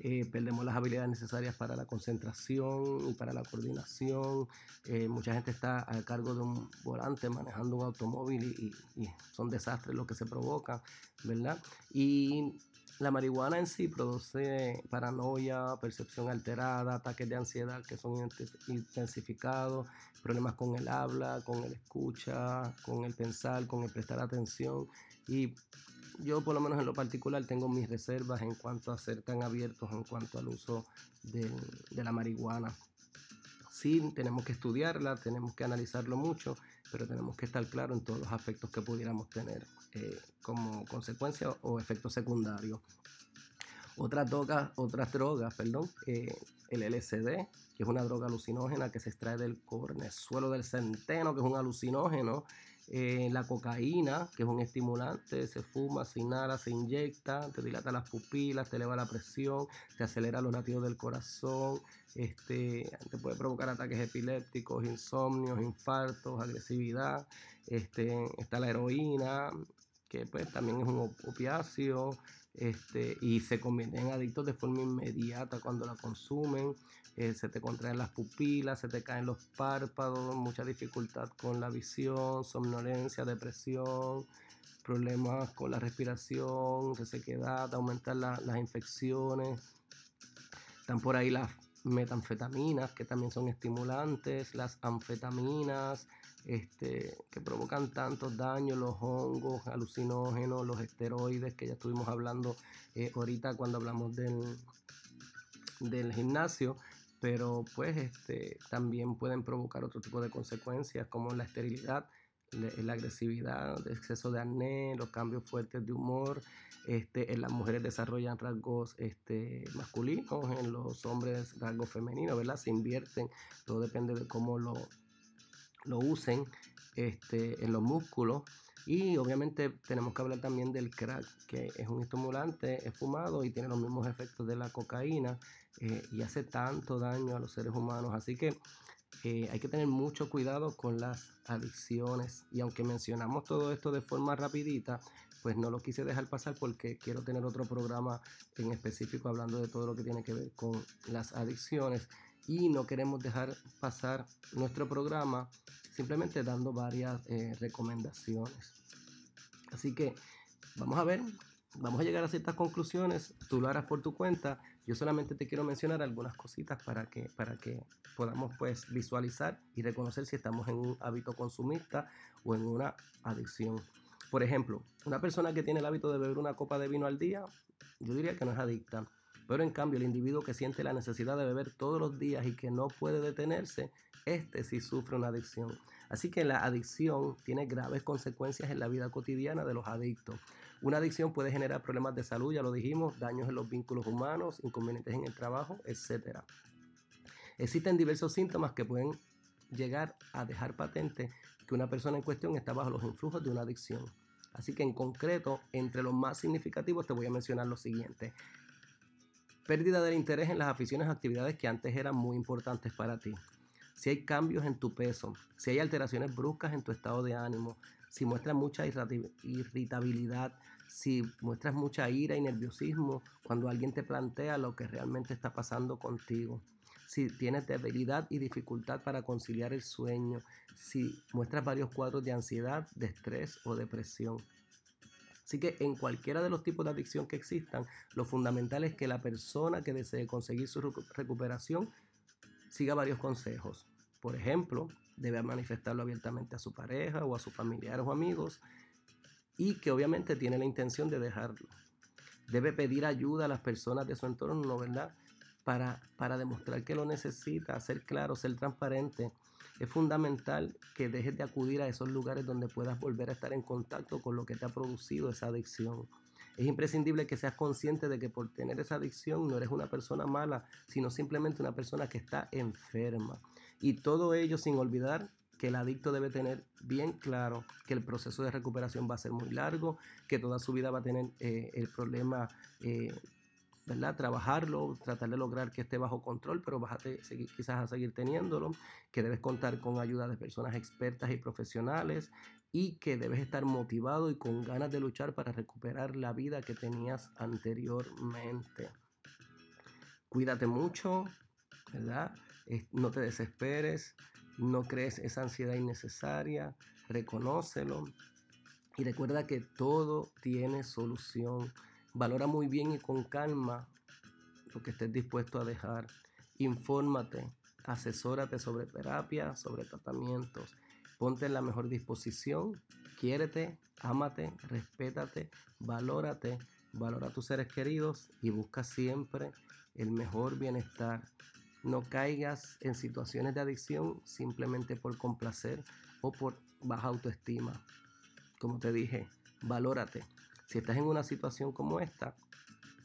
eh, perdemos las habilidades necesarias para la concentración y para la coordinación. Eh, mucha gente está a cargo de un volante manejando un automóvil y, y, son desastres los que se provocan, ¿verdad? Y la marihuana en sí produce paranoia, percepción alterada, ataques de ansiedad que son intensificados, problemas con el habla, con el escucha, con el pensar, con el prestar atención. Y yo por lo menos en lo particular tengo mis reservas en cuanto a ser tan abiertos en cuanto al uso de, la marihuana. Sí, tenemos que estudiarla, tenemos que analizarlo mucho, pero tenemos que estar claros en todos los aspectos que pudiéramos tener eh, como consecuencia o efecto secundario. Otras drogas, otras drogas, perdón, eh, el LSD, que es una droga alucinógena que se extrae del cornezuelo del centeno, que es un alucinógeno. Eh, la cocaína, que es un estimulante, se fuma, se inhala, se inyecta, te dilata las pupilas, te eleva la presión, te acelera los latidos del corazón, este, te puede provocar ataques epilépticos, insomnios, infartos, agresividad. Este, está la heroína, que pues también es un opiáceo, este, y se convierten en adictos de forma inmediata cuando la consumen. Eh, se te contraen las pupilas, se te caen los párpados, mucha dificultad con la visión, somnolencia, depresión, problemas con la respiración, resequedad, aumentar las infecciones. Están por ahí las metanfetaminas, que también son estimulantes, las anfetaminas, este, que provocan tantos daños, los hongos, alucinógenos, los esteroides, que ya estuvimos hablando eh, ahorita cuando hablamos del, del gimnasio, pero pues este, también pueden provocar otro tipo de consecuencias como la esterilidad, la agresividad, el exceso de acné, los cambios fuertes de humor. Este, en las mujeres desarrollan rasgos este, masculinos, en los hombres rasgos femeninos, ¿verdad? Se invierten, todo depende de cómo lo, lo usen este, en los músculos. Y obviamente tenemos que hablar también del crack, que es un estimulante, es fumado y tiene los mismos efectos de la cocaína eh, y hace tanto daño a los seres humanos. Así que eh, hay que tener mucho cuidado con las adicciones. Y aunque mencionamos todo esto de forma rapidita, pues no lo quise dejar pasar porque quiero tener otro programa en específico hablando de todo lo que tiene que ver con las adicciones y no queremos dejar pasar nuestro programa simplemente dando varias eh, recomendaciones. Así que vamos a ver, vamos a llegar a ciertas conclusiones, tú lo harás por tu cuenta, yo solamente te quiero mencionar algunas cositas para que, para que podamos pues visualizar y reconocer si estamos en un hábito consumista o en una adicción. Por ejemplo, una persona que tiene el hábito de beber una copa de vino al día, yo diría que no es adicta. Pero en cambio el individuo que siente la necesidad de beber todos los días y que no puede detenerse, este sí sufre una adicción. Así que la adicción tiene graves consecuencias en la vida cotidiana de los adictos. Una adicción puede generar problemas de salud, ya lo dijimos, daños en los vínculos humanos, inconvenientes en el trabajo, etc. Existen diversos síntomas que pueden llegar a dejar patente que una persona en cuestión está bajo los influjos de una adicción. Así que en concreto, entre los más significativos te voy a mencionar lo siguiente. Pérdida del interés en las aficiones o actividades que antes eran muy importantes para ti. Si hay cambios en tu peso, si hay alteraciones bruscas en tu estado de ánimo, si muestras mucha irritabilidad, si muestras mucha ira y nerviosismo cuando alguien te plantea lo que realmente está pasando contigo, si tienes debilidad y dificultad para conciliar el sueño, si muestras varios cuadros de ansiedad, de estrés o depresión. Así que en cualquiera de los tipos de adicción que existan, lo fundamental es que la persona que desee conseguir su recuperación siga varios consejos. Por ejemplo, debe manifestarlo abiertamente a su pareja o a sus familiares o amigos y que obviamente tiene la intención de dejarlo. Debe pedir ayuda a las personas de su entorno, ¿verdad? para, para demostrar que lo necesita, ser claro, ser transparente. Es fundamental que dejes de acudir a esos lugares donde puedas volver a estar en contacto con lo que te ha producido esa adicción. Es imprescindible que seas consciente de que por tener esa adicción no eres una persona mala, sino simplemente una persona que está enferma. Y todo ello sin olvidar que el adicto debe tener bien claro que el proceso de recuperación va a ser muy largo, que toda su vida va a tener eh, el problema eh, ¿verdad? Trabajarlo, tratar de lograr que esté bajo control, pero vas quizás a seguir teniéndolo, que debes contar con ayuda de personas expertas y profesionales y que debes estar motivado y con ganas de luchar para recuperar la vida que tenías anteriormente. Cuídate mucho, ¿verdad? No te desesperes, no crees esa ansiedad innecesaria, reconócelo y recuerda que todo tiene solución Valora muy bien y con calma lo que estés dispuesto a dejar. Infórmate, asesórate sobre terapia, sobre tratamientos. Ponte en la mejor disposición. Quiérete, ámate, respétate, valórate, valora a tus seres queridos y busca siempre el mejor bienestar. No caigas en situaciones de adicción simplemente por complacer o por baja autoestima. Como te dije, valórate, si estás en una situación como esta,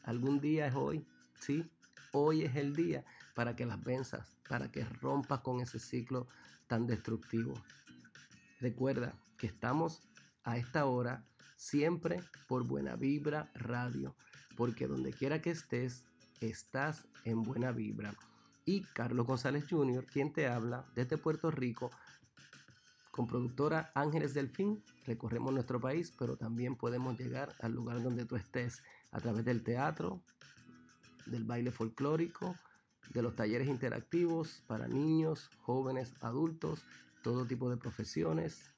algún día es hoy, ¿sí? Hoy es el día para que las venzas, para que rompas con ese ciclo tan destructivo. Recuerda que estamos a esta hora siempre por Buena Vibra Radio, porque donde quiera que estés, estás en Buena Vibra. Y Carlos González Jr., quien te habla desde Puerto Rico, con productora Ángeles Delfín recorremos nuestro país, pero también podemos llegar al lugar donde tú estés a través del teatro, del baile folclórico, de los talleres interactivos para niños, jóvenes, adultos, todo tipo de profesiones.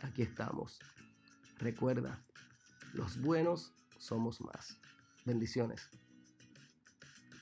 Aquí estamos. Recuerda, los buenos somos más. Bendiciones.